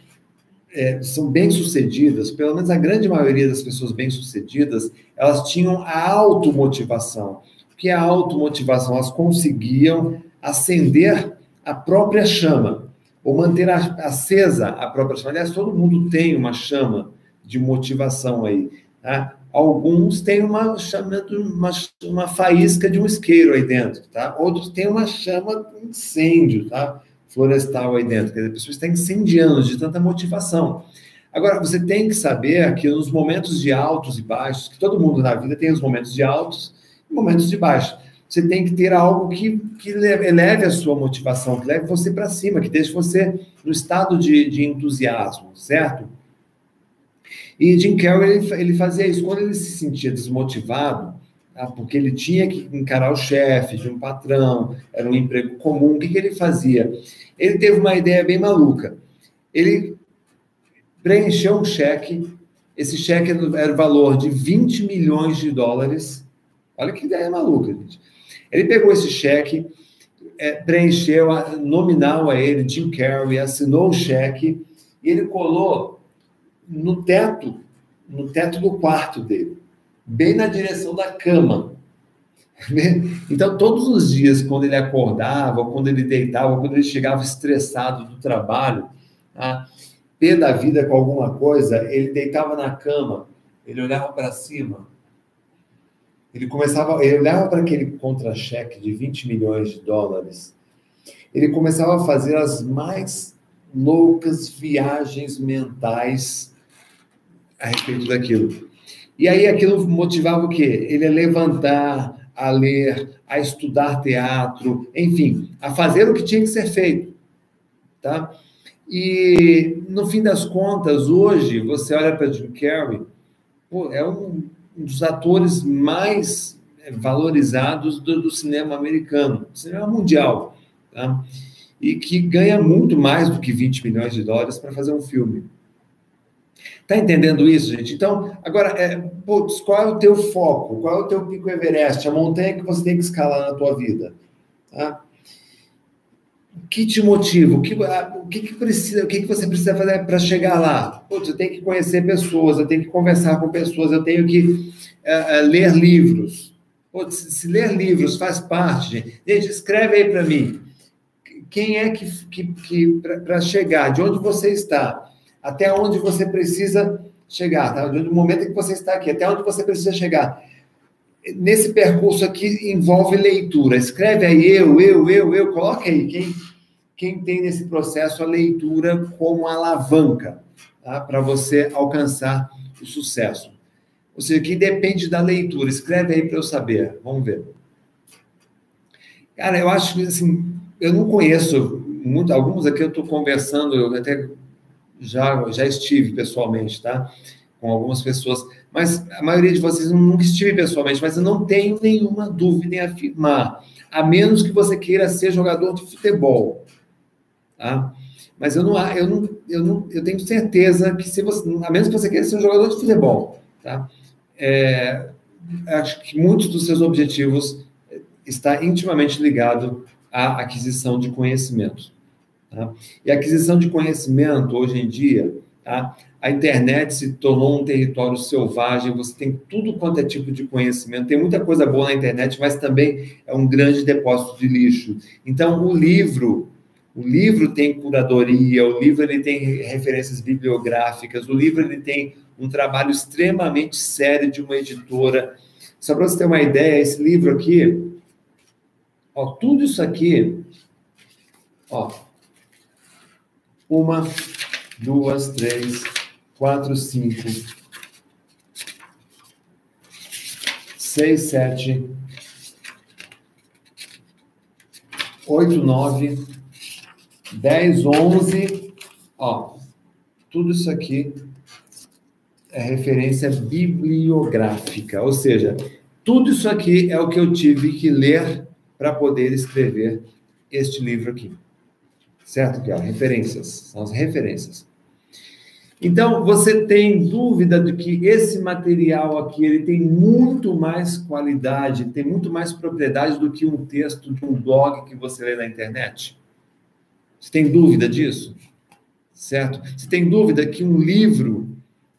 é, são bem-sucedidas, pelo menos a grande maioria das pessoas bem-sucedidas, elas tinham a automotivação. Que a automotivação? Elas conseguiam acender a própria chama, ou manter acesa a própria chama. Aliás, todo mundo tem uma chama de motivação aí. Tá? Alguns têm uma chama, uma, uma faísca de um isqueiro aí dentro, tá? Outros têm uma chama de incêndio, tá? Florestal aí dentro. Quer dizer, a pessoa está incendiando de tanta motivação. Agora, você tem que saber que nos momentos de altos e baixos, que todo mundo na vida tem os momentos de altos momentos de baixos. Você tem que ter algo que, que eleve a sua motivação, que leve você para cima, que deixe você no estado de, de entusiasmo, certo? E Jim Carrey, ele, ele fazia isso. Quando ele se sentia desmotivado, tá? porque ele tinha que encarar o chefe de um patrão, era um emprego comum, o que, que ele fazia? Ele teve uma ideia bem maluca. Ele preencheu um cheque, esse cheque era o valor de 20 milhões de dólares. Olha que ideia maluca, gente. Ele pegou esse cheque, é, preencheu a, nominal a ele, Jim Carrey, assinou o cheque e ele colou no teto, no teto do quarto dele, bem na direção da cama. Então, todos os dias, quando ele acordava, quando ele deitava, quando ele chegava estressado do trabalho, tá? pé da vida com alguma coisa, ele deitava na cama, ele olhava para cima, ele começava, ele olhava para aquele contra-cheque de 20 milhões de dólares, ele começava a fazer as mais loucas viagens mentais a respeito daquilo. E aí aquilo motivava o quê? Ele a levantar, a ler, a estudar teatro, enfim, a fazer o que tinha que ser feito, tá? E, no fim das contas, hoje, você olha para Jim Carrey, pô, é um, um dos atores mais valorizados do, do, cinema americano, do cinema mundial, tá? e que ganha muito mais do que 20 milhões de dólares para fazer um filme. Tá entendendo isso, gente? Então, agora, é, putz, qual é o teu foco? Qual é o teu pico Everest? A montanha que você tem que escalar na tua vida? Tá? Que te motiva? O que, o que, que precisa? O que, que você precisa fazer para chegar lá? Putz, eu tenho que conhecer pessoas, eu tenho que conversar com pessoas, eu tenho que uh, ler livros. Putz, se ler livros faz parte, gente. Gente, escreve aí para mim. Quem é que, que, que para chegar? De onde você está? até onde você precisa chegar, tá? Do momento em que você está aqui, até onde você precisa chegar. Nesse percurso aqui envolve leitura. Escreve aí eu, eu, eu, eu, coloque aí quem, quem tem nesse processo a leitura como alavanca tá? para você alcançar o sucesso. Ou seja, que depende da leitura. Escreve aí para eu saber. Vamos ver. Cara, eu acho que assim, eu não conheço muito, alguns aqui eu estou conversando, eu até já, já estive pessoalmente, tá? Com algumas pessoas, mas a maioria de vocês nunca estive pessoalmente, mas eu não tenho nenhuma dúvida em afirmar, a menos que você queira ser jogador de futebol, tá? Mas eu não, eu não, eu não, eu tenho certeza que se você, a menos que você queira ser um jogador de futebol, tá? É, acho que muitos dos seus objetivos está intimamente ligado à aquisição de conhecimento. Tá? E a aquisição de conhecimento, hoje em dia, tá? a internet se tornou um território selvagem, você tem tudo quanto é tipo de conhecimento, tem muita coisa boa na internet, mas também é um grande depósito de lixo. Então, o livro, o livro tem curadoria, o livro ele tem referências bibliográficas, o livro ele tem um trabalho extremamente sério de uma editora. Só para você ter uma ideia, esse livro aqui, ó, tudo isso aqui, ó, uma, duas, três, quatro, cinco, seis, sete, oito, nove, dez, onze. Ó, tudo isso aqui é referência bibliográfica, ou seja, tudo isso aqui é o que eu tive que ler para poder escrever este livro aqui certo? É referências, são as referências. Então, você tem dúvida de que esse material aqui ele tem muito mais qualidade, tem muito mais propriedade do que um texto de um blog que você lê na internet? Você tem dúvida disso? Certo? Você tem dúvida que um livro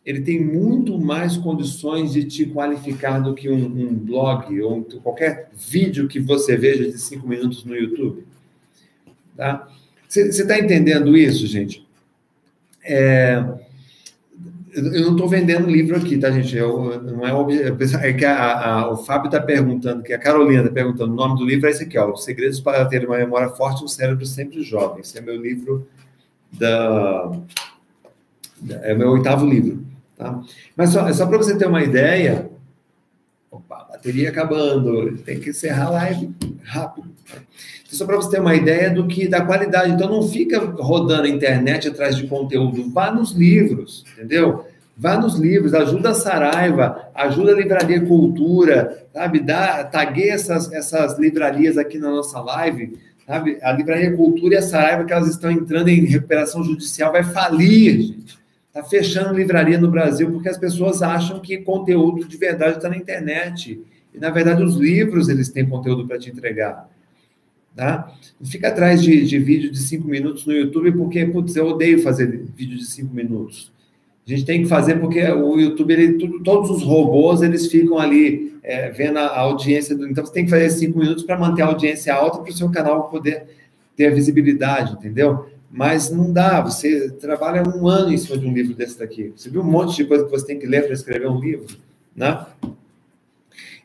ele tem muito mais condições de te qualificar do que um, um blog ou qualquer vídeo que você veja de cinco minutos no YouTube? Tá? Você está entendendo isso, gente? É, eu não estou vendendo livro aqui, tá, gente? Eu, não é, é que a, a, o Fábio está perguntando, que a Carolina está perguntando, o nome do livro é esse aqui, ó, Os Segredos para ter uma memória forte e um cérebro sempre jovem. Esse é meu livro da... É o meu oitavo livro, tá? Mas só, só para você ter uma ideia... Bateria acabando, tem que encerrar a live rápido. Só para você ter uma ideia do que da qualidade. Então não fica rodando a internet atrás de conteúdo, vá nos livros, entendeu? Vá nos livros, ajuda a Saraiva, ajuda a Livraria Cultura, sabe? Dá, essas, essas livrarias aqui na nossa live, sabe? A Livraria Cultura e a Saraiva, que elas estão entrando em recuperação judicial, vai falir, gente. Está fechando livraria no Brasil porque as pessoas acham que conteúdo de verdade está na internet. E, na verdade, os livros, eles têm conteúdo para te entregar. Tá? Não fica atrás de, de vídeo de cinco minutos no YouTube, porque, putz, eu odeio fazer vídeo de cinco minutos. A gente tem que fazer porque o YouTube, ele, tudo, todos os robôs, eles ficam ali é, vendo a, audiência. Do, então, você tem que fazer cinco minutos para manter a audiência alta para o seu canal poder ter a visibilidade, entendeu? Mas não dá, você trabalha um ano em cima de um livro desse daqui. Você viu um monte de coisa que você tem que ler para escrever um livro, né?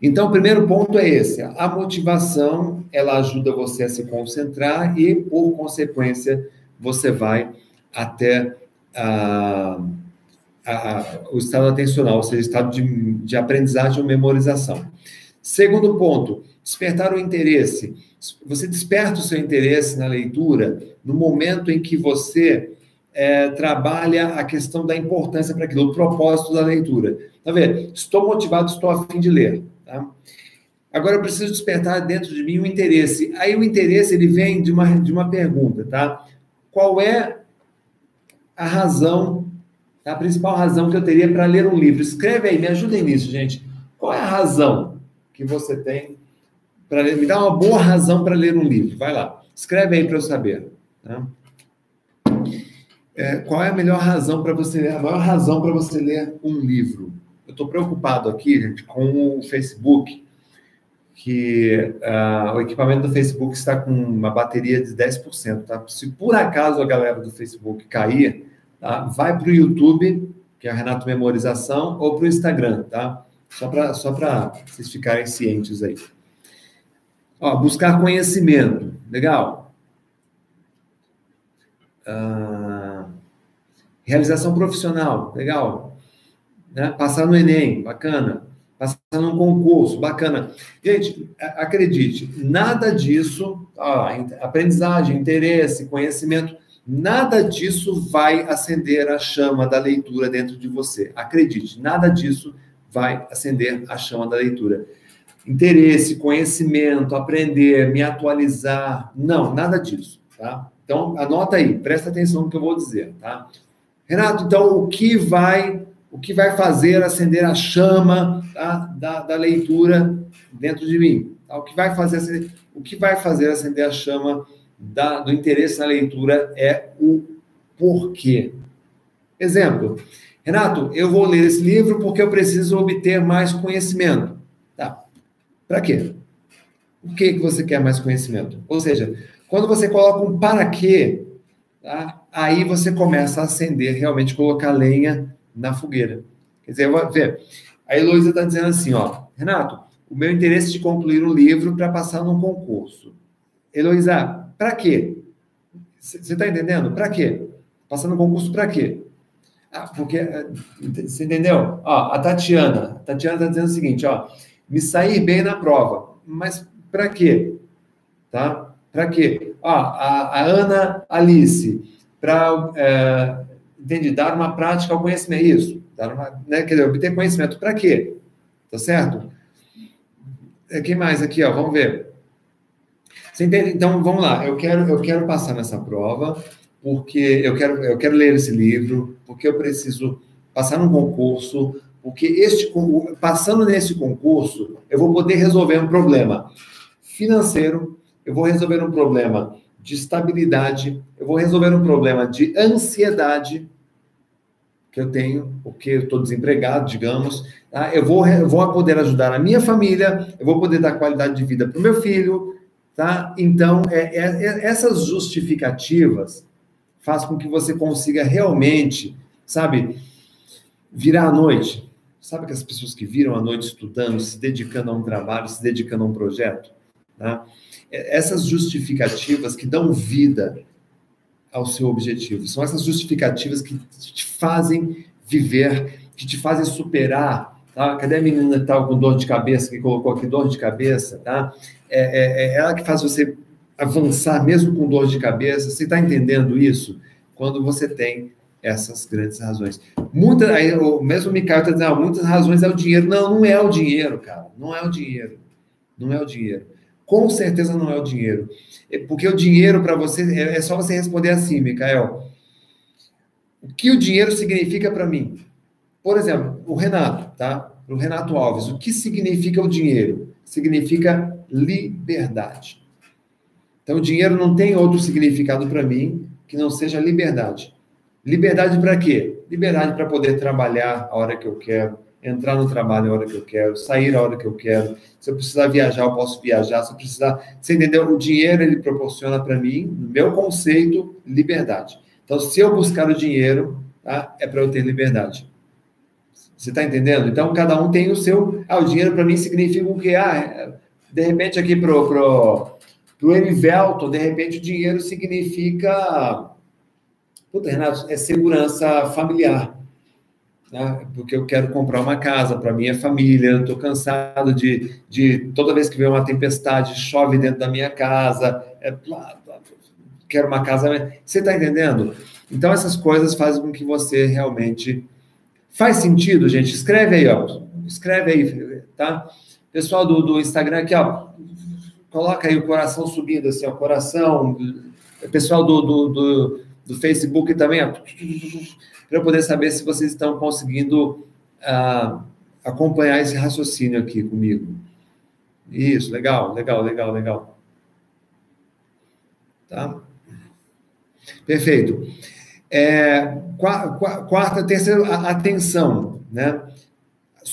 Então, o primeiro ponto é esse: a motivação ela ajuda você a se concentrar e, por consequência, você vai até a, a, o estado atencional, ou seja, estado de, de aprendizagem ou memorização. Segundo ponto, despertar o interesse. Você desperta o seu interesse na leitura no momento em que você é, trabalha a questão da importância para aquilo, o propósito da leitura. Tá vendo? Estou motivado, estou a fim de ler. Tá? Agora eu preciso despertar dentro de mim o interesse. Aí o interesse ele vem de uma, de uma pergunta, tá? Qual é a razão, a principal razão que eu teria para ler um livro? Escreve aí, me ajudem nisso, gente. Qual é a razão que você tem para ler? Me dá uma boa razão para ler um livro. Vai lá, escreve aí para eu saber. Tá? É, qual é a melhor razão para você ler? A maior razão para você ler um livro? Estou preocupado aqui, gente, com o Facebook, que uh, o equipamento do Facebook está com uma bateria de 10%, tá? Se por acaso a galera do Facebook cair, tá? Vai para o YouTube, que é a Renato Memorização, ou para o Instagram, tá? Só para só vocês ficarem cientes aí. Ó, buscar conhecimento, legal. Uh, Realização profissional, legal. Né? Passar no Enem, bacana. Passar num concurso, bacana. Gente, acredite, nada disso, ó, aprendizagem, interesse, conhecimento, nada disso vai acender a chama da leitura dentro de você. Acredite, nada disso vai acender a chama da leitura. Interesse, conhecimento, aprender, me atualizar, não, nada disso, tá? Então, anota aí, presta atenção no que eu vou dizer, tá? Renato, então o que vai o que vai fazer acender a chama tá, da, da leitura dentro de mim? Tá? O que vai fazer acender, o que vai fazer acender a chama da, do interesse na leitura é o porquê. Exemplo, Renato, eu vou ler esse livro porque eu preciso obter mais conhecimento. Tá? Para quê? Por que, que você quer mais conhecimento? Ou seja, quando você coloca um para quê, tá? aí você começa a acender, realmente colocar lenha na fogueira. Quer dizer, vou ver. A Heloísa está dizendo assim, ó, Renato, o meu interesse de concluir o livro para passar num concurso. Heloísa, para quê? Você está entendendo? Para quê? Passar no concurso para quê? Ah, porque, eh, você entendeu? Ó, a Tatiana, a Tatiana está dizendo o seguinte, ó, me sair bem na prova, mas para quê? Tá? Para quê? Ó, a, a Ana Alice, para é, entende, dar uma prática ao conhecimento. Isso, dar uma, né, quer dizer, obter conhecimento para quê? Tá certo? É, quem mais aqui, ó? Vamos ver. Você entende? Então, vamos lá. Eu quero, eu quero passar nessa prova porque eu quero, eu quero ler esse livro, porque eu preciso passar num concurso, porque este passando nesse concurso, eu vou poder resolver um problema financeiro, eu vou resolver um problema de estabilidade, eu vou resolver um problema de ansiedade que eu tenho, porque eu estou desempregado, digamos, tá? eu, vou, eu vou poder ajudar a minha família, eu vou poder dar qualidade de vida para o meu filho, tá? Então, é, é, é, essas justificativas faz com que você consiga realmente, sabe, virar à noite. Sabe aquelas pessoas que viram à noite estudando, se dedicando a um trabalho, se dedicando a um projeto? Tá? essas justificativas que dão vida ao seu objetivo. São essas justificativas que te fazem viver, que te fazem superar. Tá? Cadê a menina que estava com dor de cabeça, que colocou aqui dor de cabeça? Tá? É, é, é ela que faz você avançar mesmo com dor de cabeça. Você está entendendo isso? Quando você tem essas grandes razões. Muita, aí, o mesmo Mikael está dizendo, ah, muitas razões é o dinheiro. Não, não é o dinheiro, cara. Não é o dinheiro. Não é o dinheiro com certeza não é o dinheiro. É porque o dinheiro para você é, é só você responder assim, Mikael. O que o dinheiro significa para mim? Por exemplo, o Renato, tá? O Renato Alves, o que significa o dinheiro? Significa liberdade. Então, o dinheiro não tem outro significado para mim que não seja liberdade. Liberdade para quê? Liberdade para poder trabalhar a hora que eu quero, entrar no trabalho a hora que eu quero, sair a hora que eu quero. Se eu precisar viajar, eu posso viajar. Se eu precisar, você entendeu? O dinheiro ele proporciona para mim, no meu conceito, liberdade. Então, se eu buscar o dinheiro, tá? é para eu ter liberdade. Você está entendendo? Então, cada um tem o seu. Ah, o dinheiro para mim significa o quê? Ah, de repente, aqui para o pro, pro Erivelton, de repente, o dinheiro significa. Puta, Renato, é segurança familiar né? porque eu quero comprar uma casa para minha família, estou cansado de, de toda vez que vem uma tempestade, chove dentro da minha casa, é, quero uma casa. Você está entendendo? Então, essas coisas fazem com que você realmente. Faz sentido, gente? Escreve aí, ó. Escreve aí, tá? Pessoal do, do Instagram aqui, ó. Coloca aí o coração subindo, assim, ó. Coração. Pessoal do, do, do, do Facebook também, ó. Para eu poder saber se vocês estão conseguindo uh, acompanhar esse raciocínio aqui comigo. Isso, legal, legal, legal, legal. Tá? Perfeito. É, quarta, terceira, atenção, né?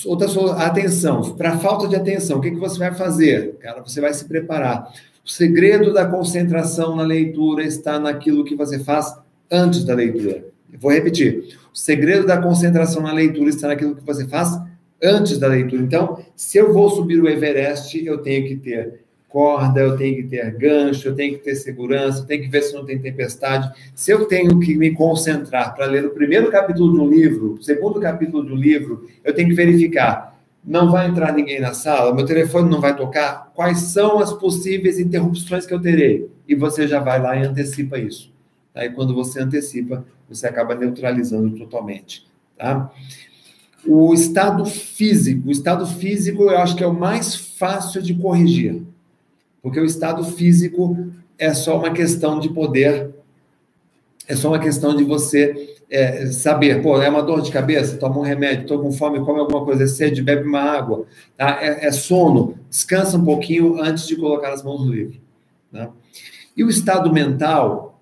Outra atenção, para falta de atenção, o que, que você vai fazer? Cara, você vai se preparar. O segredo da concentração na leitura está naquilo que você faz antes da leitura. Vou repetir. O segredo da concentração na leitura está naquilo que você faz antes da leitura. Então, se eu vou subir o Everest, eu tenho que ter corda, eu tenho que ter gancho, eu tenho que ter segurança, eu tenho que ver se não tem tempestade. Se eu tenho que me concentrar para ler o primeiro capítulo de um livro, o segundo capítulo de um livro, eu tenho que verificar. Não vai entrar ninguém na sala, meu telefone não vai tocar. Quais são as possíveis interrupções que eu terei? E você já vai lá e antecipa isso. Aí, quando você antecipa, você acaba neutralizando totalmente. Tá? O estado físico, o estado físico eu acho que é o mais fácil de corrigir porque o estado físico é só uma questão de poder, é só uma questão de você é, saber, pô, é uma dor de cabeça, toma um remédio, estou com fome, come alguma coisa, é sede, bebe uma água, tá? é, é, sono, descansa um pouquinho antes de colocar as mãos no livro. Tá? E o estado mental,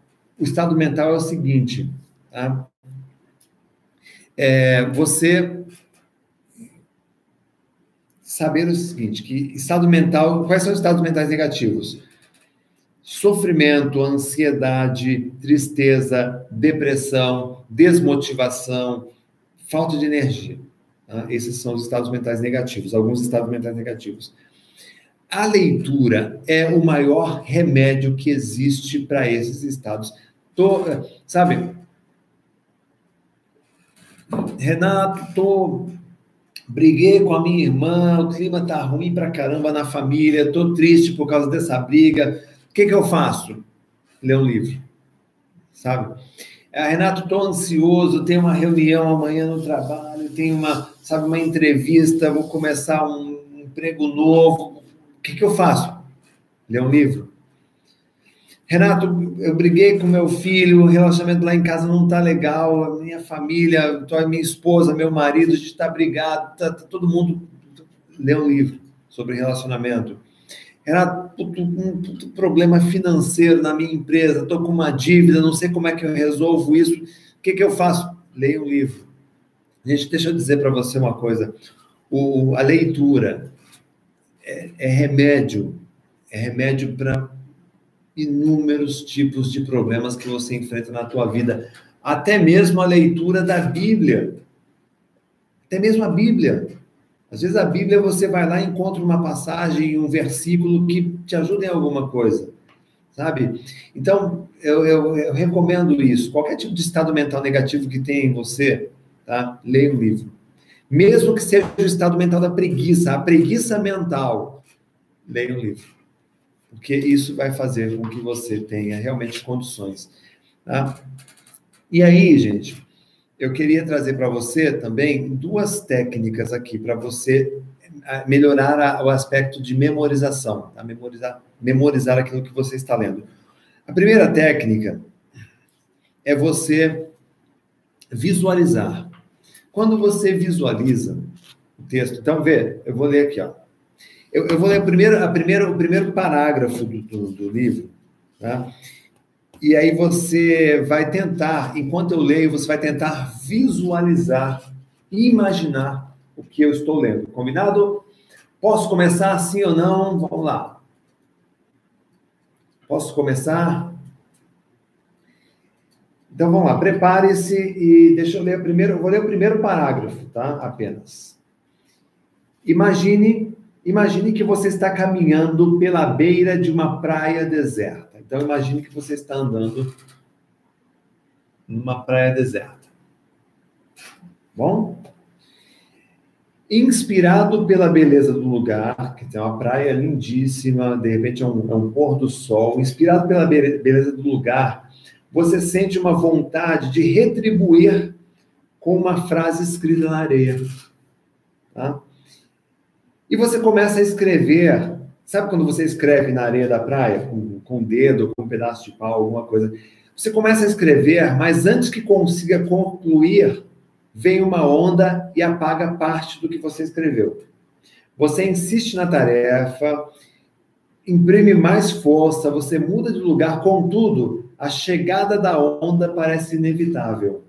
o estado mental é o seguinte, tá? É, você saber o seguinte, que estado mental, quais são os estados mentais negativos? Sofrimento, ansiedade, tristeza, depressão, desmotivação, falta de energia. Tá? Esses são os estados mentais negativos, alguns estados mentais negativos. A leitura é o maior remédio que existe para esses estados. Tô, sabe, Renato, tô briguei com a minha irmã, o clima tá ruim pra caramba na família, tô triste por causa dessa briga. O que que eu faço? Ler um livro, sabe? Ah, Renato, tô ansioso, tenho uma reunião amanhã no trabalho, tenho uma, sabe, uma entrevista, vou começar um emprego novo. O que que eu faço? Ler um livro. Renato, eu briguei com meu filho, o relacionamento lá em casa não tá legal, a minha família, a minha esposa, meu marido, a gente está brigado, tá, tá, todo mundo lê um livro sobre relacionamento. Renato, um problema financeiro na minha empresa, estou com uma dívida, não sei como é que eu resolvo isso, o que, que eu faço? Leia um livro. Gente, deixa eu dizer para você uma coisa, o, a leitura é, é remédio, é remédio para inúmeros tipos de problemas que você enfrenta na tua vida, até mesmo a leitura da Bíblia. Até mesmo a Bíblia. Às vezes a Bíblia você vai lá e encontra uma passagem, um versículo que te ajuda em alguma coisa, sabe? Então, eu, eu, eu recomendo isso. Qualquer tipo de estado mental negativo que tenha em você, tá? Leia um livro. Mesmo que seja o estado mental da preguiça, a preguiça mental, leia um livro porque isso vai fazer com que você tenha realmente condições. Tá? E aí, gente, eu queria trazer para você também duas técnicas aqui para você ah, melhorar o aspecto de memorização, tá? memorizar, memorizar aquilo que você está lendo. A primeira técnica é você visualizar. Quando você visualiza o texto, então vê, eu vou ler aqui, ó. Eu, eu vou ler primeiro, a o primeiro parágrafo do, do, do livro, tá? E aí você vai tentar, enquanto eu leio, você vai tentar visualizar, imaginar o que eu estou lendo. Combinado? Posso começar sim ou não? Vamos lá. Posso começar? Então vamos lá, prepare-se e deixa eu ler primeiro, vou ler o primeiro parágrafo, tá? Apenas. Imagine Imagine que você está caminhando pela beira de uma praia deserta. Então, imagine que você está andando numa praia deserta. Bom? inspirado pela beleza do lugar, que tem uma praia lindíssima, de repente é um, é um pôr do sol, inspirado pela beleza do lugar, você sente uma vontade de retribuir com uma frase escrita na areia. Tá? E você começa a escrever. Sabe quando você escreve na areia da praia, com, com um dedo, com um pedaço de pau, alguma coisa? Você começa a escrever, mas antes que consiga concluir, vem uma onda e apaga parte do que você escreveu. Você insiste na tarefa, imprime mais força, você muda de lugar, contudo, a chegada da onda parece inevitável.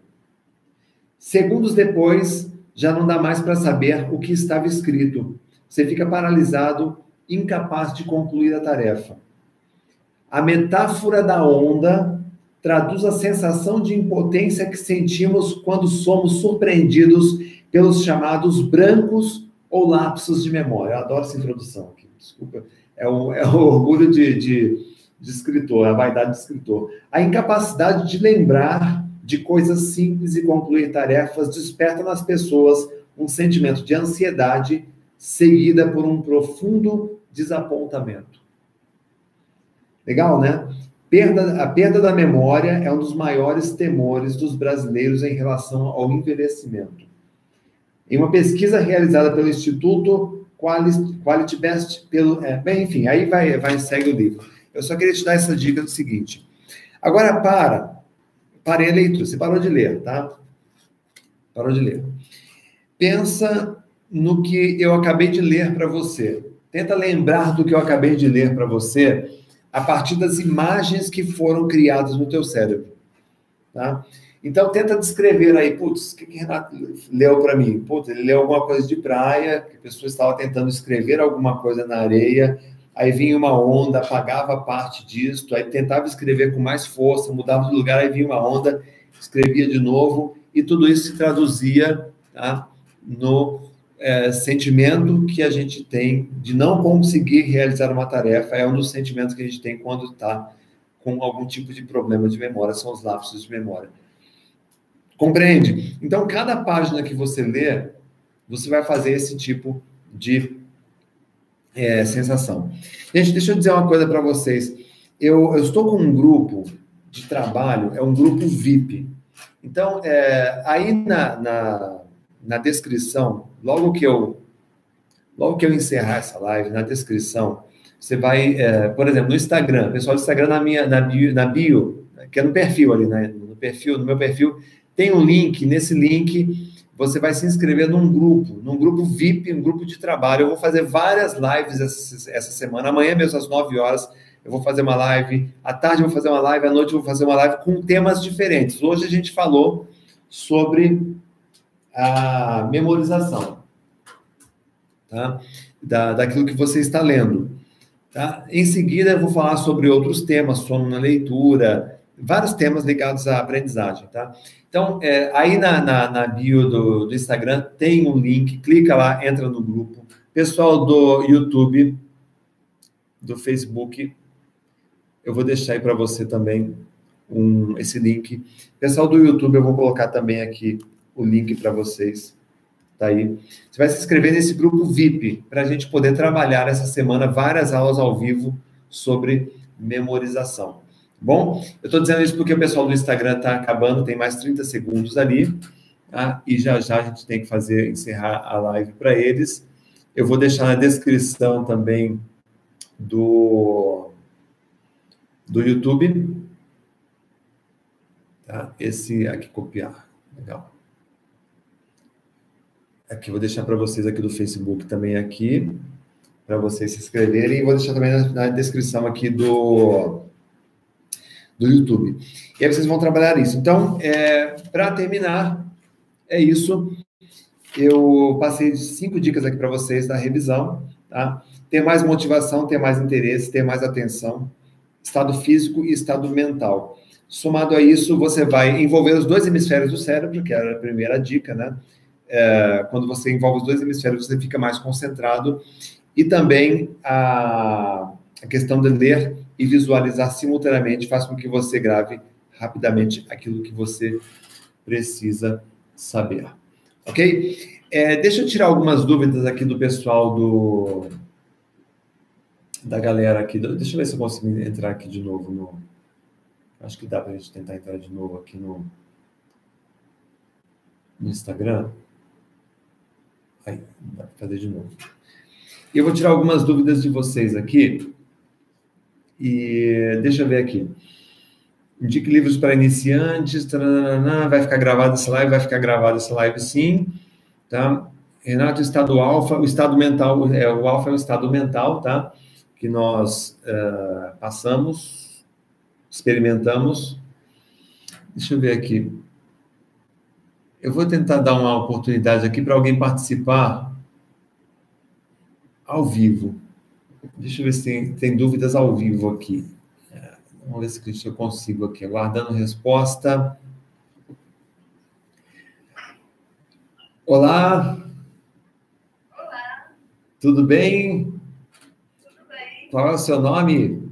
Segundos depois, já não dá mais para saber o que estava escrito. Você fica paralisado, incapaz de concluir a tarefa. A metáfora da onda traduz a sensação de impotência que sentimos quando somos surpreendidos pelos chamados brancos ou lapsos de memória. Eu adoro essa introdução aqui, desculpa. É o, é o orgulho de, de, de escritor, a vaidade de escritor. A incapacidade de lembrar de coisas simples e concluir tarefas desperta nas pessoas um sentimento de ansiedade seguida por um profundo desapontamento. Legal, né? Perda, a perda da memória é um dos maiores temores dos brasileiros em relação ao envelhecimento. Em uma pesquisa realizada pelo Instituto Quality, Best, pelo, é, bem, enfim, aí vai, vai segue o livro. Eu só queria te dar essa dica do seguinte. Agora para, parei a leitura, você parou de ler, tá? Parou de ler. Pensa no que eu acabei de ler para você. Tenta lembrar do que eu acabei de ler para você a partir das imagens que foram criadas no teu cérebro. Tá? Então, tenta descrever aí, putz, o que, que Renato leu para mim? Putz, ele leu alguma coisa de praia, que a pessoa estava tentando escrever alguma coisa na areia, aí vinha uma onda, apagava parte disso, aí tentava escrever com mais força, mudava de lugar, aí vinha uma onda, escrevia de novo, e tudo isso se traduzia tá, no é, sentimento que a gente tem de não conseguir realizar uma tarefa é um dos sentimentos que a gente tem quando está com algum tipo de problema de memória, são os lapsos de memória. Compreende? Então, cada página que você lê, você vai fazer esse tipo de é, sensação. Gente, deixa eu dizer uma coisa para vocês. Eu, eu, estou com um grupo de trabalho, é um grupo VIP. Então, é, aí na, na na descrição, logo que eu logo que eu encerrar essa live, na descrição, você vai, é, por exemplo, no Instagram, pessoal do Instagram na minha na bio, na bio, que é no perfil ali, né? No perfil, no meu perfil, tem um link, nesse link você vai se inscrever num grupo, num grupo VIP, um grupo de trabalho. Eu vou fazer várias lives essa, essa semana. Amanhã mesmo às 9 horas eu vou fazer uma live, à tarde eu vou fazer uma live, à noite eu vou fazer uma live com temas diferentes. Hoje a gente falou sobre a memorização tá? da, daquilo que você está lendo. Tá? Em seguida, eu vou falar sobre outros temas, sono na leitura, vários temas ligados à aprendizagem. Tá? Então, é, aí na, na, na bio do, do, Instagram tem um link, clica lá, entra no grupo. Pessoal do YouTube, do Facebook, eu vou deixar aí para você também um, esse link. Pessoal do YouTube, eu vou colocar também aqui o link para vocês. Tá aí. Você vai se inscrever nesse grupo VIP para a gente poder trabalhar essa semana várias aulas ao vivo sobre memorização. Bom, eu estou dizendo isso porque o pessoal do Instagram está acabando, tem mais 30 segundos ali, tá? e já já a gente tem que fazer, encerrar a live para eles. Eu vou deixar na descrição também do, do YouTube. Tá? Esse aqui, copiar. Legal. Aqui, vou deixar para vocês aqui do Facebook também aqui, para vocês se inscreverem. E vou deixar também na, na, descrição aqui do, do YouTube. E aí vocês vão trabalhar isso. Então, é, para terminar, é isso. Eu passei cinco dicas aqui para vocês da revisão. Tá? Ter mais motivação, ter mais interesse, ter mais atenção, estado físico e estado mental. Somado a isso, você vai envolver os dois hemisférios do cérebro, que era a primeira dica, né? É, quando você envolve os dois hemisférios, você fica mais concentrado. E também a, a questão de ler e visualizar simultaneamente faz com que você grave rapidamente aquilo que você precisa saber. Ok? É, deixa eu tirar algumas dúvidas aqui do pessoal do da galera aqui. Deixa eu ver se eu consigo entrar aqui de novo no. Acho que dá para a gente tentar entrar de novo aqui no, no Instagram. Aí, dá fazer de novo. Eu vou tirar algumas dúvidas de vocês aqui. E deixa eu ver aqui. Indique livros para iniciantes. Taranana, vai ficar gravado essa live? Vai ficar gravado essa live sim. Tá? Renato, estado alfa, o estado mental, é, o alfa é o estado mental, tá? Que nós uh, passamos, experimentamos. Deixa eu ver aqui. Eu vou tentar dar uma oportunidade aqui para alguém participar ao vivo. Deixa eu ver se tem, tem dúvidas ao vivo aqui. É, vamos ver se eu consigo aqui. Aguardando resposta. Olá. Olá. Tudo bem? Tudo bem. Qual é o seu nome?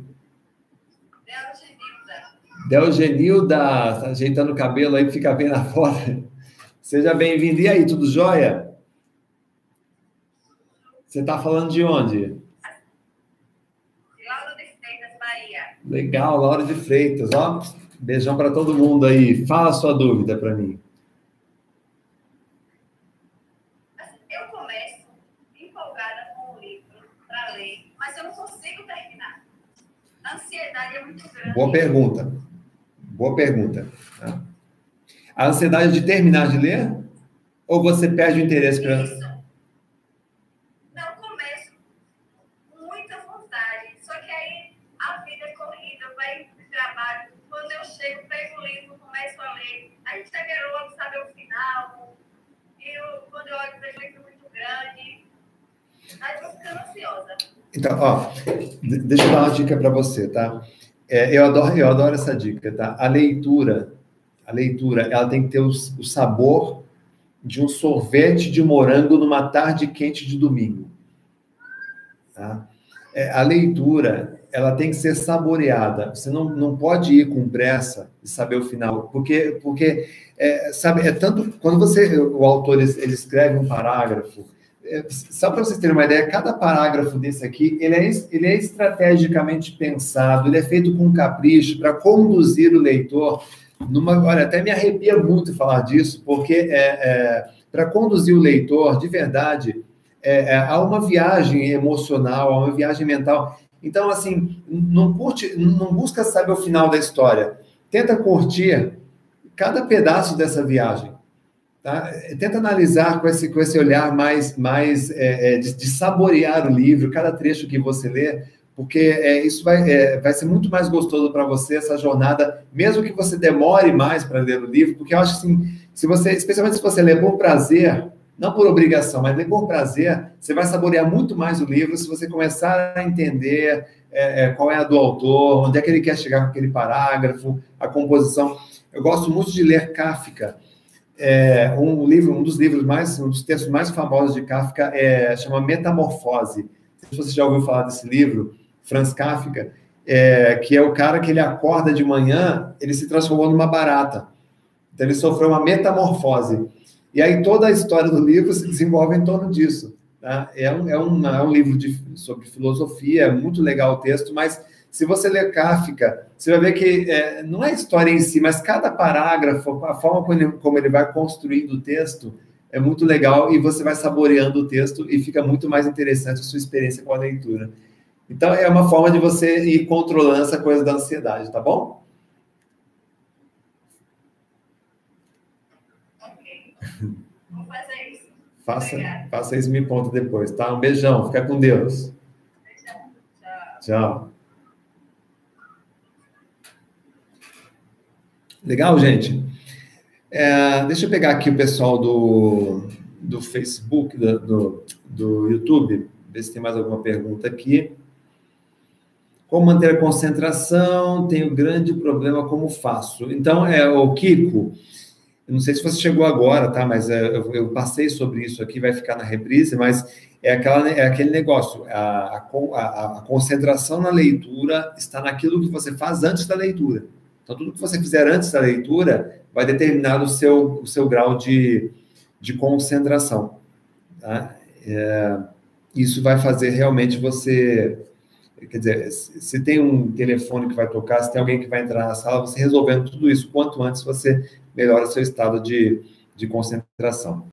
Delgenilda. Delgenilda, tá ajeitando o cabelo aí, fica bem na foto. Seja bem-vindo. E aí, tudo jóia? Você está falando de onde? Laura de Freitas, Bahia. Legal, Laura de Freitas. Ó, beijão para todo mundo aí. Fala a sua dúvida para mim. Assim, Eu começo empolgada com o livro para ler, mas eu não consigo terminar. A ansiedade é muito grande. Boa pergunta. Boa pergunta. tá? A ansiedade de terminar de ler? Ou você perde o interesse para. Isso. Não começo com muita vontade. Só que aí a vida é corrida, vai pro trabalho. Quando eu chego, pego o livro, começo a ler. Aí chega logo, sabe o final. E eu, quando eu olho, vejo o livro muito grande. Aí eu vou ficando ansiosa. Então, ó, de- deixa eu dar uma dica para você, tá? É, eu, adoro, eu adoro essa dica, tá? A leitura, a leitura, ela tem que ter o, o sabor de um sorvete de morango numa tarde quente de domingo. Tá? É, a leitura, ela tem que ser saboreada. Você não, não pode ir com pressa e saber o final, porque, porque é, sabe, é tanto quando você, o autor ele, escreve um parágrafo, é, só para vocês terem uma ideia, cada parágrafo desse aqui, ele é, ele é estrategicamente pensado, ele é feito com capricho para conduzir o leitor numa. Olha, até me arrepia muito falar disso, porque é, para conduzir o leitor, de verdade, é, é, há uma viagem emocional, há uma viagem mental. Então, assim, não curte, não busca saber o final da história. Tenta curtir cada pedaço dessa viagem. Tá? Tenta analisar com esse, com esse olhar mais, mais é, é, de, de saborear o livro, cada trecho que você lê, porque é, isso vai, é, vai ser muito mais gostoso para você, essa jornada, mesmo que você demore mais para ler o livro, porque eu acho assim, se você, especialmente se você ler por prazer, não por obrigação, mas ler por prazer, você vai saborear muito mais o livro se você começar a entender é, é, qual é a do autor, onde é que ele quer chegar com aquele parágrafo, a composição. Eu gosto muito de ler Kafka. É, um livro, um dos livros mais, um dos textos mais famosos de Kafka é chama Metamorfose. Se você já ouviu falar desse livro, Franz Kafka, é, que é o cara que ele acorda de manhã, ele se transformou numa barata. Então ele sofreu uma metamorfose. E aí toda a história do livro se desenvolve em torno disso. Tá? É, um, é, um, é um livro de, sobre filosofia, é muito legal o texto, mas se você ler Kafka, você vai ver que é, não é a história em si, mas cada parágrafo, a forma como ele, como ele vai construindo o texto, é muito legal e você vai saboreando o texto e fica muito mais interessante a sua experiência com a leitura. Então, é uma forma de você ir controlando essa coisa da ansiedade, tá bom? Ok. Vou fazer isso. Faça, Obrigada. faça isso e me conta depois, tá? Um beijão, fica com Deus. Beijão. Tchau. Tchau. Legal, gente? É, deixa eu pegar aqui o pessoal do, do Facebook, do, do, do YouTube, ver se tem mais alguma pergunta aqui. Como manter a concentração? Tenho grande problema, como faço? Então, é o Kiko. Não sei se você chegou agora, tá? Mas é, eu, eu passei sobre isso aqui, vai ficar na reprise, mas é, aquela, é aquele negócio. A, a- a concentração na leitura está naquilo que você faz antes da leitura. Então, tudo que você fizer antes da leitura vai determinar o seu, o seu grau de, de concentração. Tá? É, isso vai fazer realmente você. Quer dizer, se tem um telefone que vai tocar, se tem alguém que vai entrar na sala, você resolvendo tudo isso quanto antes, você melhora seu estado de, de concentração.